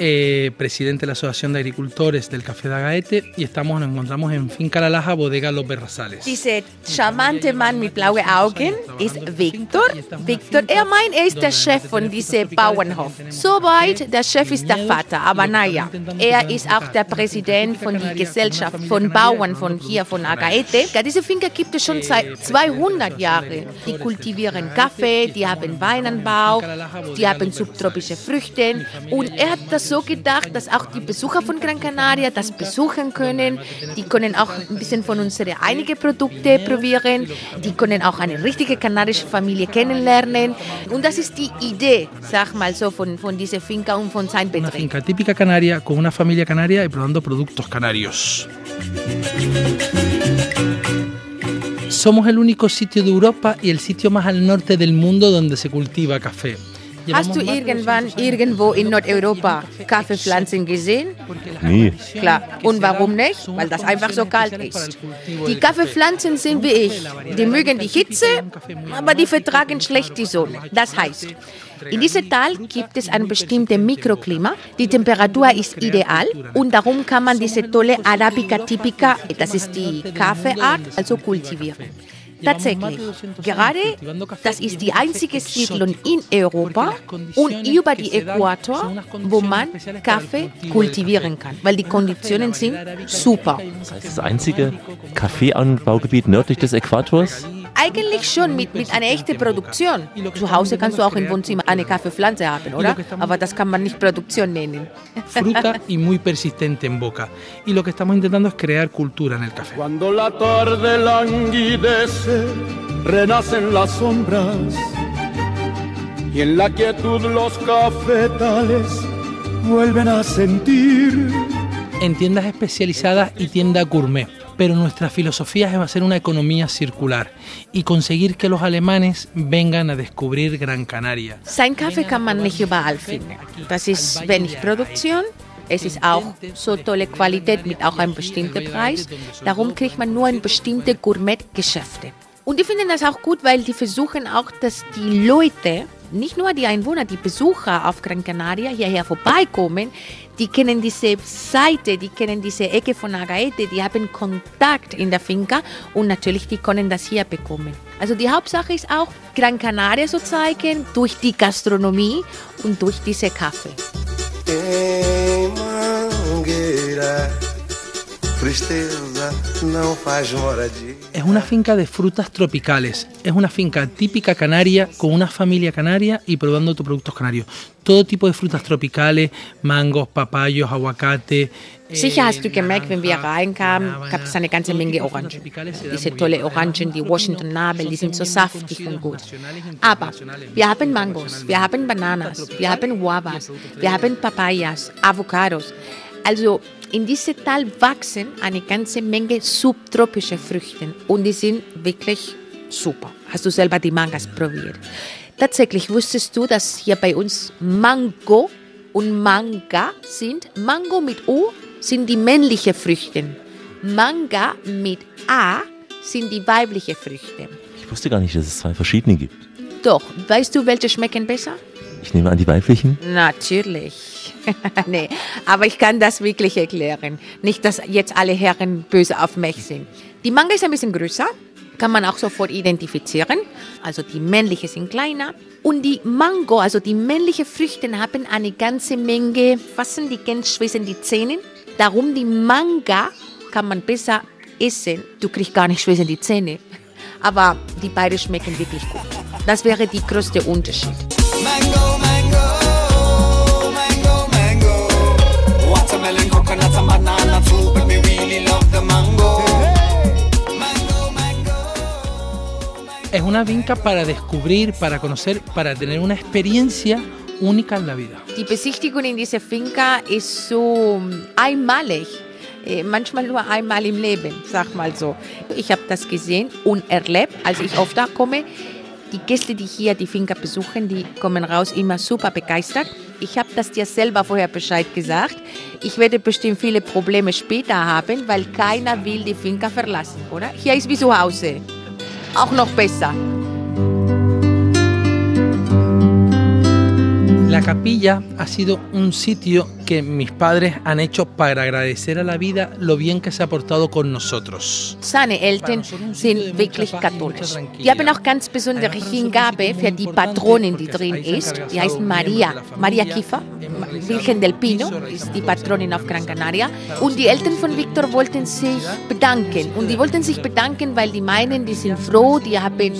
Eh, presidente de la Asociación de Agricultores del Café de Agaete y estamos, nos encontramos en Finca La Laja, Bodega Los Berrazales. Dieser charmante Mann mit blauen Augen ist Viktor. Viktor, er meint, er ist der Chef von diesem Bauernhof. Soweit, der Chef ist der Vater, aber naja, er ist auch der Präsident von der Gesellschaft von Bauern von hier, von Agaete. Diese Finca gibt es schon seit 200 Jahren. Die kultivieren Kaffee, die haben Weinanbau, die haben subtropische Früchte und er hat das so gedacht, dass auch die Besucher von Gran Canaria das besuchen können. Die können auch ein bisschen von unseren einigen Produkte probieren. Die können auch eine richtige kanarische Familie kennenlernen. Und das ist die Idee, sag mal so, von, von dieser Finca und von seinem Una Betrieb. finca típica canaria con una familia canaria y probando productos canarios. Somos el único sitio de Europa y el sitio más al norte del mundo donde se cultiva café. Hast du irgendwann irgendwo in Nordeuropa Kaffeepflanzen gesehen? Nee. Klar. Und warum nicht? Weil das einfach so kalt ist. Die Kaffeepflanzen sind wie ich. Die mögen die Hitze, aber die vertragen schlecht die Sonne. Das heißt, in diesem Tal gibt es ein bestimmtes Mikroklima. Die Temperatur ist ideal und darum kann man diese tolle Arabica typica, das ist die Kaffeeart, also kultivieren. Tatsächlich, gerade das ist die einzige Siedlung in Europa und über die Äquator, wo man Kaffee kultivieren kann, weil die Konditionen sind super. Das heißt, das einzige Kaffeeanbaugebiet nördlich des Äquators? Eigentlich schon mit, mit einer echten Produktion. Zu Hause kannst du auch im Wohnzimmer eine Kaffeepflanze haben, oder? Aber das kann man nicht Produktion nennen. Fruta y muy persistente en boca. Y lo que estamos intentando es crear cultura en el café. Cuando la tarde languidece, renacen las sombras y en la quietud los cafetales vuelven a sentir. En tiendas especializadas y tienda gourmet. Pero nuestra filosofía es hacer una economía circular y conseguir que los alemanes vengan a descubrir Gran Canaria. Sein Kaffee kann man nicht überall finden. Das ist wenig Produktion. Es ist auch so tolle Qualität mit auch einem bestimmten Preis. Darum kriegt man nur in bestimmte Gourmet-Geschäfte. Und die finden das auch gut, weil die versuchen auch, dass die Leute, nicht nur die Einwohner, die Besucher auf Gran Canaria hierher vorbeikommen, die kennen diese Seite, die kennen diese Ecke von Agaete, die haben Kontakt in der Finca und natürlich die können das hier bekommen. Also die Hauptsache ist auch, Gran Canaria zu zeigen durch die Gastronomie und durch diese Kaffee. Tristeza não faz moradia. Es una finca de frutas tropicales. Es una finca típica canaria con una familia canaria y probando tus productos canarios. Todo tipo de frutas tropicales, mangos, papayos, aguacate. Sicher hast du gemerkt, wenn wir reinkamen, gab es eine ganze Menge Orangen. Diese tolle Orangen, die Washington Nabel, die sind so saftig und gut. Aber wir haben Mangos, wir haben Bananas, wir haben Guavas, wir haben Papayas, Avocados. Also in diesem Tal wachsen eine ganze Menge subtropische Früchte und die sind wirklich super. Hast du selber die Mangas probiert? Tatsächlich wusstest du, dass hier bei uns Mango und Manga sind? Mango mit O sind die männlichen Früchte. Manga mit A sind die weiblichen Früchte. Ich wusste gar nicht, dass es zwei verschiedene gibt. Doch, weißt du, welche schmecken besser? Ich nehme an, die weiblichen. Natürlich. nee, aber ich kann das wirklich erklären. Nicht, dass jetzt alle Herren böse auf mich sind. Die Manga ist ein bisschen größer, kann man auch sofort identifizieren. Also die männlichen sind kleiner. Und die Mango, also die männlichen Früchte, haben eine ganze Menge, was sind die ganz schwer die Zähne. Darum die Manga kann man besser essen. Du kriegst gar nicht schwer die Zähne. Aber die beiden schmecken wirklich gut. Das wäre der größte Unterschied. Mango, mango, Es una finca para descubrir, para conocer, para tener una experiencia única en la vida. Die Besichtigung in dieser Finca ist so einmalig. Äh, Manchmal nur einmal im Leben, sag mal so. Ich habe das gesehen und erlebt, als ich oft da komme. Die Gäste, die hier die Finca besuchen, die kommen raus immer super begeistert. Ich habe das dir selber vorher Bescheid gesagt. Ich werde bestimmt viele Probleme später haben, weil keiner will die Finca verlassen, oder? Hier ist wie zu Hause. Auch noch. La capilla ha sido un sitio que mis padres han hecho para agradecer a la vida lo bien que se ha portado con nosotros. Seine Eltern sind wirklich katholisch. Die haben auch ganz besondere Hingabe für die Patronin, die drin ist. Die heißt Maria, Maria Kiefer. Virgen del Pino ist die Patronin auf Gran Canaria. Und die Eltern von Victor wollten sich bedanken. Und die wollten sich bedanken, weil die meinen, die sind froh, die haben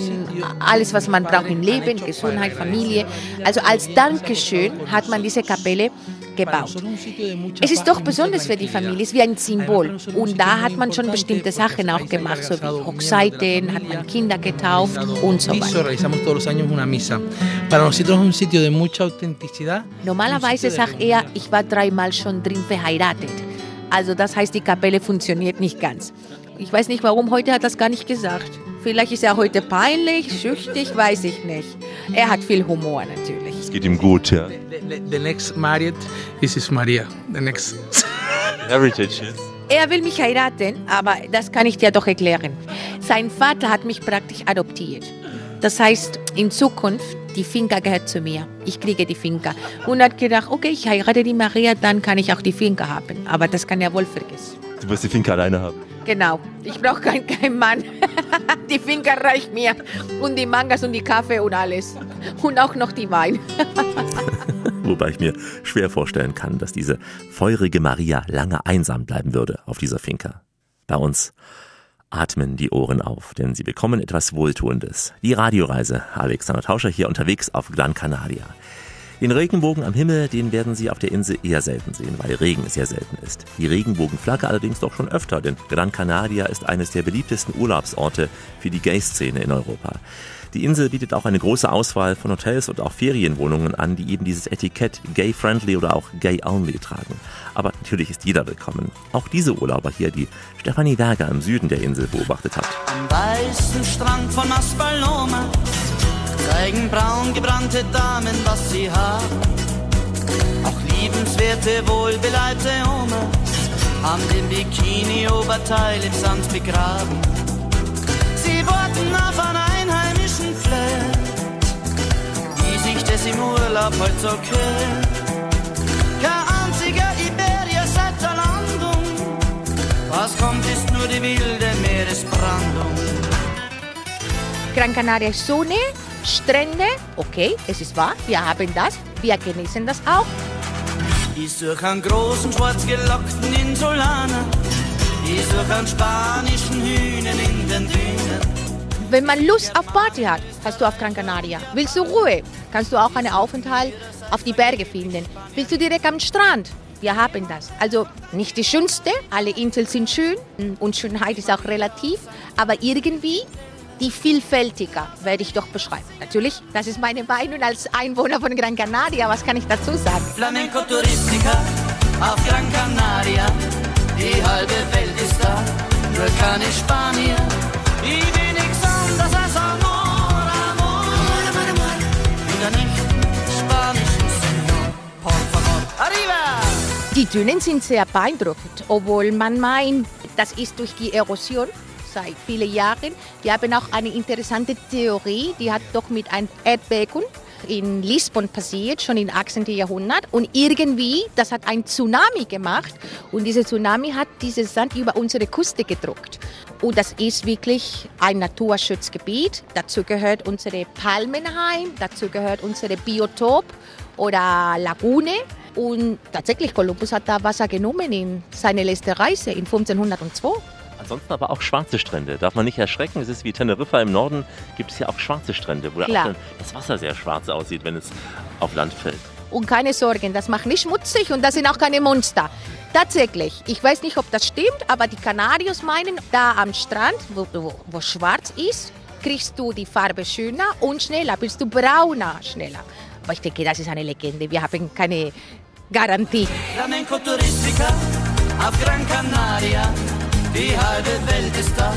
alles, was man braucht im Leben, Gesundheit, Familie. Also als Dankeschön hat man diese Kapelle gebaut. Es ist doch besonders für die Familie, es ist wie ein Symbol. Und da hat man schon bestimmte Sachen auch gemacht, so wie Hochzeiten, hat man Kinder getauft und so weiter. Normalerweise sagt er, ich war dreimal schon drin verheiratet. Also das heißt, die Kapelle funktioniert nicht ganz. Ich weiß nicht warum, heute hat er das gar nicht gesagt. Vielleicht ist er heute peinlich, schüchtig, weiß ich nicht. Er hat viel Humor natürlich. Es geht ihm gut, ja. The, the next married, this is Maria. The next. Heritage. Er will mich heiraten, aber das kann ich dir doch erklären. Sein Vater hat mich praktisch adoptiert. Das heißt, in Zukunft, die Finca gehört zu mir. Ich kriege die Finca. Und hat gedacht, okay, ich heirate die Maria, dann kann ich auch die Finca haben. Aber das kann er wohl vergessen. Du wirst die Finca alleine haben. Genau, ich brauche keinen kein Mann. die Finca reicht mir. Und die Mangas und die Kaffee und alles. Und auch noch die Wein. Wobei ich mir schwer vorstellen kann, dass diese feurige Maria lange einsam bleiben würde auf dieser Finca. Bei uns atmen die Ohren auf, denn sie bekommen etwas Wohltuendes. Die Radioreise. Alexander Tauscher hier unterwegs auf Gran Canaria. Den Regenbogen am Himmel, den werden Sie auf der Insel eher selten sehen, weil Regen sehr selten ist. Die Regenbogenflagge allerdings doch schon öfter, denn Gran Canaria ist eines der beliebtesten Urlaubsorte für die Gay-Szene in Europa. Die Insel bietet auch eine große Auswahl von Hotels und auch Ferienwohnungen an, die eben dieses Etikett gay-friendly oder auch gay-only tragen. Aber natürlich ist jeder willkommen. Auch diese Urlauber hier, die Stefanie Berger im Süden der Insel beobachtet hat. Am weißen Strand von Aspaloma zeigen braun gebrannte Damen, was sie haben. Auch liebenswerte, wohlbeleibte Omas haben den Bikini-Oberteil im Sand begraben. Sie warten auf einen einheimischen Flirt, wie sich das im Urlaub heute so gehört. Kein einziger Iberier seit der Landung, was kommt, ist nur die wilde Meeresbrandung. Gran Canaria ist Sonne, Strände, okay, es ist wahr, wir haben das, wir genießen das auch. Ich suche einen großen, schwarz gelockten Insulaner. Ich suche einen spanischen Hühnen in den Dünen. Wenn man Lust auf Party hat, hast du auf Gran Canaria. Willst du Ruhe, kannst du auch einen Aufenthalt auf die Berge finden. Willst du direkt am Strand? Wir haben das. Also nicht die schönste, alle Inseln sind schön und Schönheit ist auch relativ, aber irgendwie die vielfältiger werde ich doch beschreiben. Natürlich, das ist meine Meinung als Einwohner von Gran Canaria. Was kann ich dazu sagen? Flamenco Touristica auf Gran Canaria. Die halbe Welt ist da, nur keine Spanier. Ich will nichts anderes als Amor, Amor, Amor, Amor. In der echten spanischen Senor. Por favor, arriba! Die Dünen sind sehr beeindruckend, obwohl man meint, das ist durch die Erosion seit vielen Jahren. Wir haben auch eine interessante Theorie, die hat doch mit einem Erdbeben in Lissabon passiert, schon im 18. Jahrhundert. Und irgendwie, das hat ein Tsunami gemacht. Und dieser Tsunami hat dieses Sand über unsere Küste gedruckt. Und das ist wirklich ein Naturschutzgebiet. Dazu gehört unsere Palmenhain, dazu gehört unsere Biotop oder Lagune. Und tatsächlich, Kolumbus hat da Wasser genommen in seine letzte Reise in 1502. Ansonsten aber auch schwarze Strände. Darf man nicht erschrecken. Es ist wie Teneriffa im Norden, gibt es hier auch schwarze Strände, wo Klar. das Wasser sehr schwarz aussieht, wenn es auf Land fällt. Und keine Sorgen, das macht nicht schmutzig und das sind auch keine Monster. Tatsächlich, ich weiß nicht, ob das stimmt, aber die Kanarios meinen, da am Strand, wo, wo, wo schwarz ist, kriegst du die Farbe schöner und schneller, bist du brauner schneller. Aber ich denke, das ist eine Legende. Wir haben keine Garantie. Flamenco Touristica auf Gran Canaria. Die halbe Welt ist da,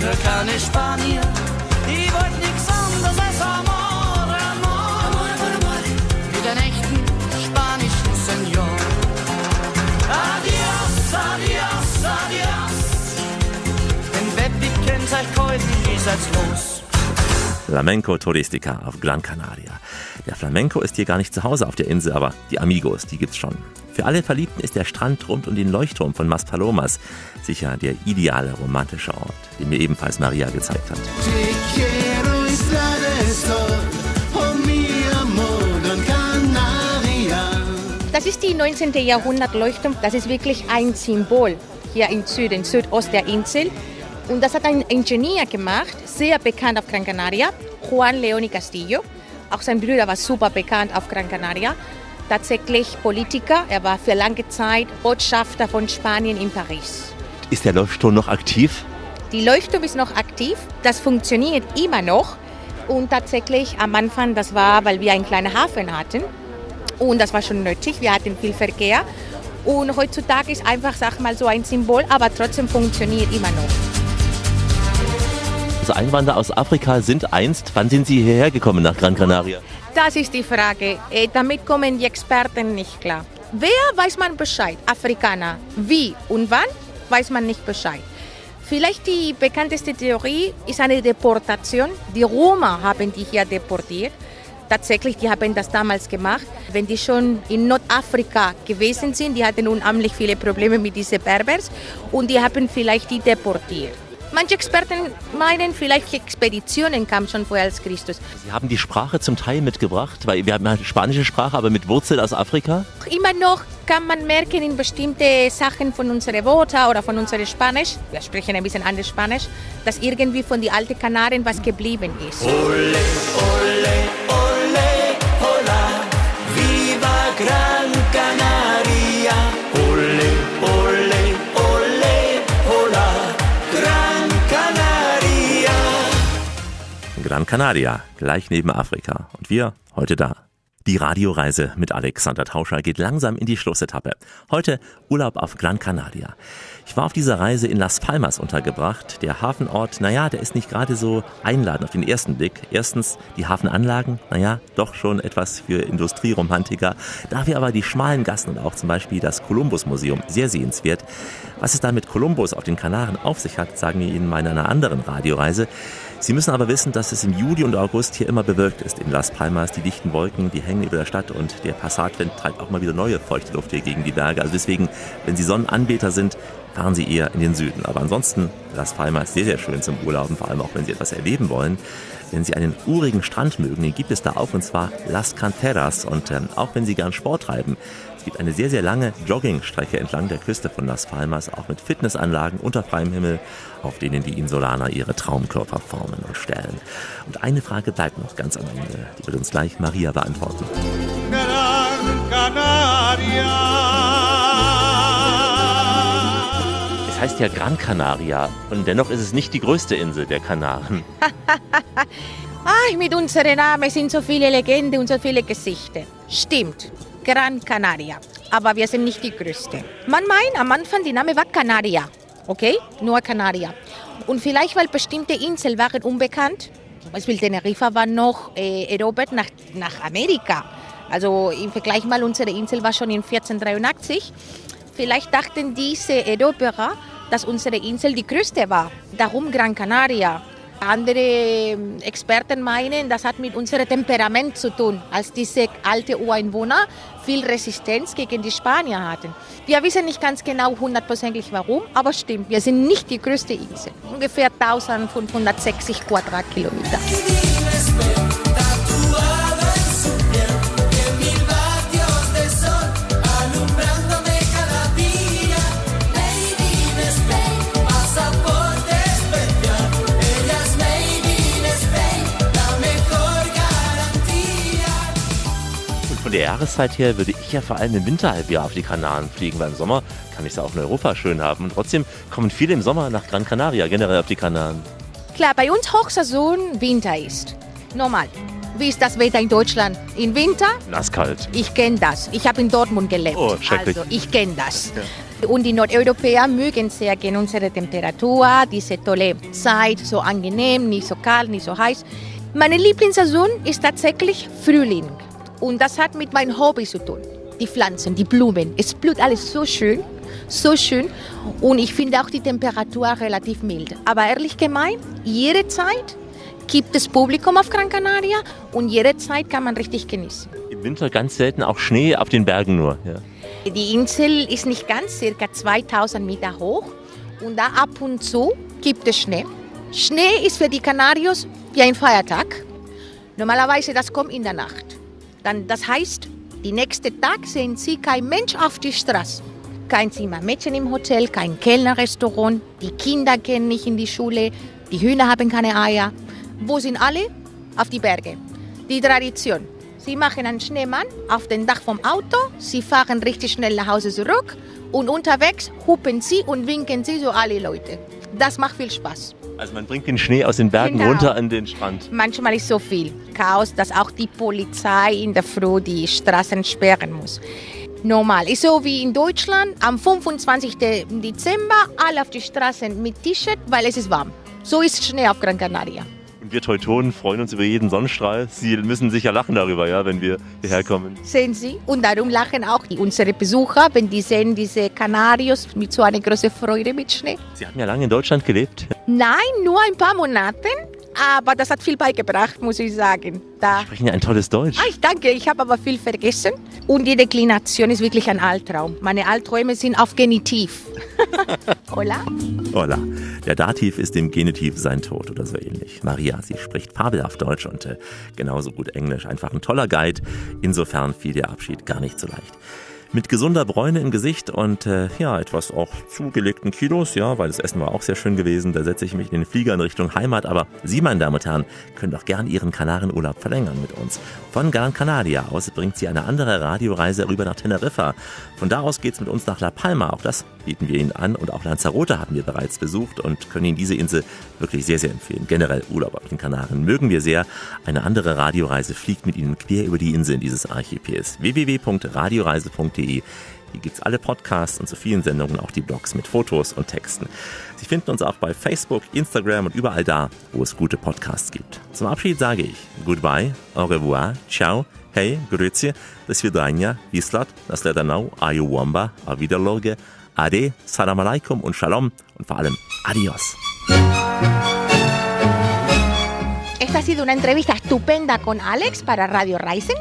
nur keine Spanier. Die wollt nix anderes als Amor, Amor, Amor, Amor. Mit einem echten spanischen Senor. Adios, adios, adios. Wenn Webbi kennt euch heute, seid's los? Flamenco Touristica auf Gran Canaria. Der Flamenco ist hier gar nicht zu Hause auf der Insel, aber die Amigos, die gibt's schon. Für alle Verliebten ist der Strand rund um den Leuchtturm von Maspalomas sicher der ideale romantische Ort, den mir ebenfalls Maria gezeigt hat. Oh. Das ist die 19. Jahrhundert Leuchtturm. Das ist wirklich ein Symbol hier im Süden, Südost der Insel. Und das hat ein Ingenieur gemacht, sehr bekannt auf Gran Canaria, Juan Leoni Castillo. Auch sein Bruder war super bekannt auf Gran Canaria. Tatsächlich Politiker. Er war für lange Zeit Botschafter von Spanien in Paris. Ist der Leuchtturm noch aktiv? Die Leuchtturm ist noch aktiv. Das funktioniert immer noch. Und tatsächlich am Anfang, das war, weil wir einen kleinen Hafen hatten. Und das war schon nötig. Wir hatten viel Verkehr. Und heutzutage ist einfach, sag mal, so ein Symbol, aber trotzdem funktioniert immer noch. Also Einwanderer aus Afrika sind einst, wann sind sie hierher gekommen nach Gran Canaria? Das ist die Frage. Äh, Damit kommen die Experten nicht klar. Wer weiß man Bescheid? Afrikaner. Wie und wann weiß man nicht Bescheid. Vielleicht die bekannteste Theorie ist eine Deportation. Die Roma haben die hier deportiert. Tatsächlich, die haben das damals gemacht. Wenn die schon in Nordafrika gewesen sind, die hatten unheimlich viele Probleme mit diesen Berbers und die haben vielleicht die deportiert. Manche Experten meinen, vielleicht die Expeditionen kamen schon vorher als Christus. Sie haben die Sprache zum Teil mitgebracht, weil wir haben eine spanische Sprache, aber mit Wurzel aus Afrika. Immer noch kann man merken in bestimmte Sachen von unseren Worten oder von unserem Spanisch, wir sprechen ein bisschen anders Spanisch, dass irgendwie von den alten Kanaren was geblieben ist. Ole, ole, ole, hola, viva Gran Gran Canaria, gleich neben Afrika. Und wir heute da. Die Radioreise mit Alexander Tauscher geht langsam in die Schlussetappe. Heute Urlaub auf Gran Canaria. Ich war auf dieser Reise in Las Palmas untergebracht. Der Hafenort, naja, der ist nicht gerade so einladend auf den ersten Blick. Erstens die Hafenanlagen, naja, doch schon etwas für Industrieromantiker. Dafür aber die schmalen Gassen und auch zum Beispiel das Kolumbus-Museum sehr sehenswert. Was es da mit Kolumbus auf den Kanaren auf sich hat, sagen wir Ihnen mal in einer anderen Radioreise. Sie müssen aber wissen, dass es im Juli und August hier immer bewölkt ist in Las Palmas. Die dichten Wolken, die hängen über der Stadt und der Passatwind treibt auch mal wieder neue feuchte Luft hier gegen die Berge. Also deswegen, wenn Sie Sonnenanbeter sind, fahren Sie eher in den Süden. Aber ansonsten, Las Palmas sehr, sehr schön zum Urlauben, vor allem auch wenn Sie etwas erleben wollen. Wenn Sie einen urigen Strand mögen, den gibt es da auch und zwar Las Canteras. Und ähm, auch wenn Sie gern Sport treiben, es gibt eine sehr, sehr lange Joggingstrecke entlang der Küste von Las Palmas, auch mit Fitnessanlagen unter freiem Himmel, auf denen die Insulaner ihre Traumkörper formen und stellen. Und eine Frage bleibt noch ganz am Ende. Die wird uns gleich Maria beantworten. Gran Canaria. Es heißt ja Gran Canaria und dennoch ist es nicht die größte Insel der Kanaren. Ach, mit unserem Namen sind so viele Legenden und so viele Gesichter. Stimmt, Gran Canaria. Aber wir sind nicht die Größte. Man meint, am Anfang die Name war Canaria. Okay? Nur Canaria. Und vielleicht, weil bestimmte Inseln waren unbekannt. Zum Beispiel Teneriffa war noch äh, erobert nach, nach Amerika. Also im Vergleich mal, unsere Insel war schon in 1483. Vielleicht dachten diese Eroberer, dass unsere Insel die größte war. Darum Gran Canaria. Andere ähm, Experten meinen, das hat mit unserem Temperament zu tun, als diese alte Ureinwohner viel Resistenz gegen die Spanier hatten. Wir wissen nicht ganz genau hundertprozentig warum, aber stimmt, wir sind nicht die größte Insel. Ungefähr 1560 Quadratkilometer. Von der Jahreszeit her würde ich ja vor allem im Winterhalbjahr auf die Kanaren fliegen, weil im Sommer kann ich es auch in Europa schön haben. Und trotzdem kommen viele im Sommer nach Gran Canaria, generell auf die Kanaren. Klar, bei uns Hochsaison Winter ist. Normal. Wie ist das Wetter in Deutschland? Im Winter? Nasskalt. Ich kenne das. Ich habe in Dortmund gelebt. Oh, schrecklich. Also ich kenne das. Und die Nordeuropäer mögen sehr gerne unsere Temperatur, diese tolle Zeit, so angenehm, nicht so kalt, nicht so heiß. Meine Lieblingssaison ist tatsächlich Frühling. Und das hat mit meinem Hobby zu tun. Die Pflanzen, die Blumen. Es blüht alles so schön, so schön. Und ich finde auch die Temperatur relativ mild. Aber ehrlich gemeint, jede Zeit gibt es Publikum auf Gran Canaria und jede Zeit kann man richtig genießen. Im Winter ganz selten auch Schnee auf den Bergen nur. Ja. Die Insel ist nicht ganz, circa 2000 Meter hoch und da ab und zu gibt es Schnee. Schnee ist für die Kanarios wie ein Feiertag. Normalerweise das kommt in der Nacht. Dann, das heißt, die nächste Tag sehen Sie kein Mensch auf die Straße. Kein Zimmermädchen im Hotel, kein Kellnerrestaurant, die Kinder gehen nicht in die Schule, die Hühner haben keine Eier. Wo sind alle? Auf die Berge. Die Tradition. Sie machen einen Schneemann auf den Dach vom Auto, sie fahren richtig schnell nach Hause zurück und unterwegs hupen sie und winken sie so alle Leute. Das macht viel Spaß. Also man bringt den Schnee aus den Bergen Genau. runter an den Strand. Manchmal ist so viel Chaos, dass auch die Polizei in der Früh die Straßen sperren muss. Normal. Ist so wie in Deutschland am 25. Dezember alle auf die Straßen mit T-Shirt, weil es ist warm. So ist Schnee auf Gran Canaria. Wir Teutonen freuen uns über jeden Sonnenstrahl. Sie müssen sicher lachen darüber, ja, wenn wir hierher kommen. Sehen Sie? Und darum lachen auch unsere Besucher, wenn die sehen diese Kanarios mit so einer großen Freude mit Schnee. Sie haben ja lange in Deutschland gelebt. Nein, nur ein paar Monate, aber das hat viel beigebracht, muss ich sagen. Da Sprechen ja ein tolles Deutsch. Ah, ich danke, ich habe aber viel vergessen. Und die Deklination ist wirklich ein Albtraum. Meine Albträume sind auf Genitiv. Hola? Hola. Der Dativ ist im Genitiv sein Tod oder so ähnlich. Maria, sie spricht fabelhaft Deutsch und äh, genauso gut Englisch. Einfach ein toller Guide. Insofern fiel der Abschied gar nicht so leicht. Mit gesunder Bräune im Gesicht und äh, ja, etwas auch zugelegten Kilos, ja, weil das Essen war auch sehr schön gewesen. Da setze ich mich in den Flieger in Richtung Heimat. Aber Sie, meine Damen und Herren, können doch gern Ihren Kanarienurlaub verlängern mit uns. Von Gran Canaria aus bringt Sie eine andere Radioreise rüber nach Teneriffa. Von da aus geht's mit uns nach La Palma. Auch das bieten wir Ihnen an. Und auch Lanzarote haben wir bereits besucht und können Ihnen diese Insel wirklich sehr, sehr empfehlen. Generell Urlaub auf den Kanaren mögen wir sehr. Eine andere Radioreise fliegt mit Ihnen quer über die Inseln dieses Archipels. www.radioreise.de Hier gibt's alle Podcasts und zu vielen Sendungen auch die Blogs mit Fotos und Texten. Sie finden uns auch bei Facebook, Instagram und überall da, wo es gute Podcasts gibt. Zum Abschied sage ich Goodbye, au revoir, ciao, hey, grüezi, do svidania, vislat, nasledanau, ayuwamba, auf Wiederloge, ade, salam alaikum und shalom und vor allem adios. Esta ha sido una entrevista estupenda con Alex para Radio Rising,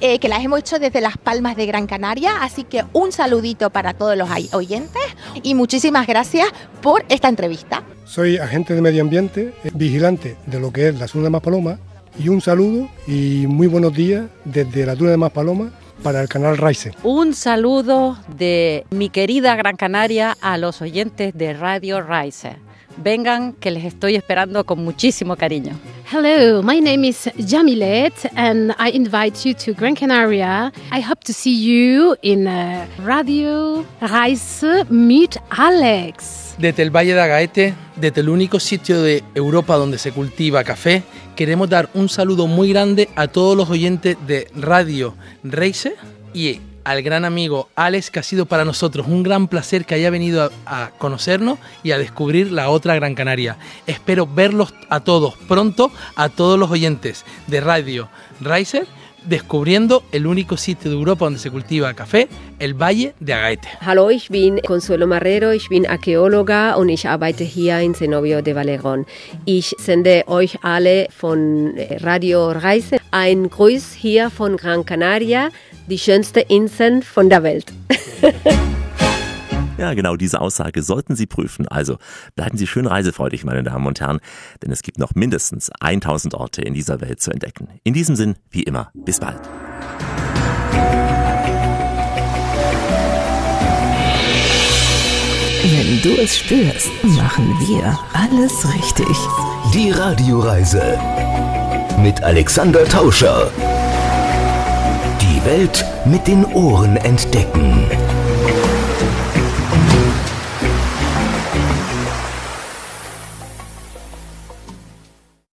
eh, que las hemos hecho desde Las Palmas de Gran Canaria. Así que un saludito para todos los oyentes y muchísimas gracias por esta entrevista. Soy agente de medio ambiente, eh, vigilante de lo que es la zona de Maspalomas y un saludo y muy buenos días desde la Duna de Maspalomas para el canal Raise. Un saludo de mi querida Gran Canaria a los oyentes de Radio Riser. Vengan, que les estoy esperando con muchísimo cariño. Hello, my name is Jamilet, and I invite you to Gran Canaria. I hope to see you in uh, Radio Reise mit Alex. Desde el Valle de Agaete, desde el único sitio de Europa donde se cultiva café, queremos dar un saludo muy grande a todos los oyentes de Radio Reise y al gran amigo Alex, que ha sido para nosotros un gran placer que haya venido a, a conocernos y a descubrir la otra Gran Canaria. Espero verlos a todos pronto, a todos los oyentes de Radio Reiser, descubriendo el único sitio de Europa donde se cultiva café, el Valle de Agaete. Hallo, ich bin Consuelo Marrero, ich bin Archäologer und ich arbeite hier in Zenobio de Valerón. Ich sende euch alle von äh, Radio Reise ein Gruß hier von Gran Canaria, die schönste Insel von der Welt. Ja, genau diese Aussage sollten Sie prüfen. Also bleiben Sie schön reisefreudig, meine Damen und Herren, denn es gibt noch mindestens 1000 Orte in dieser Welt zu entdecken. In diesem Sinn, wie immer, bis bald. Wenn du es spürst, machen wir alles richtig. Die Radioreise mit Alexander Tauscher. Welt mit den Ohren entdecken.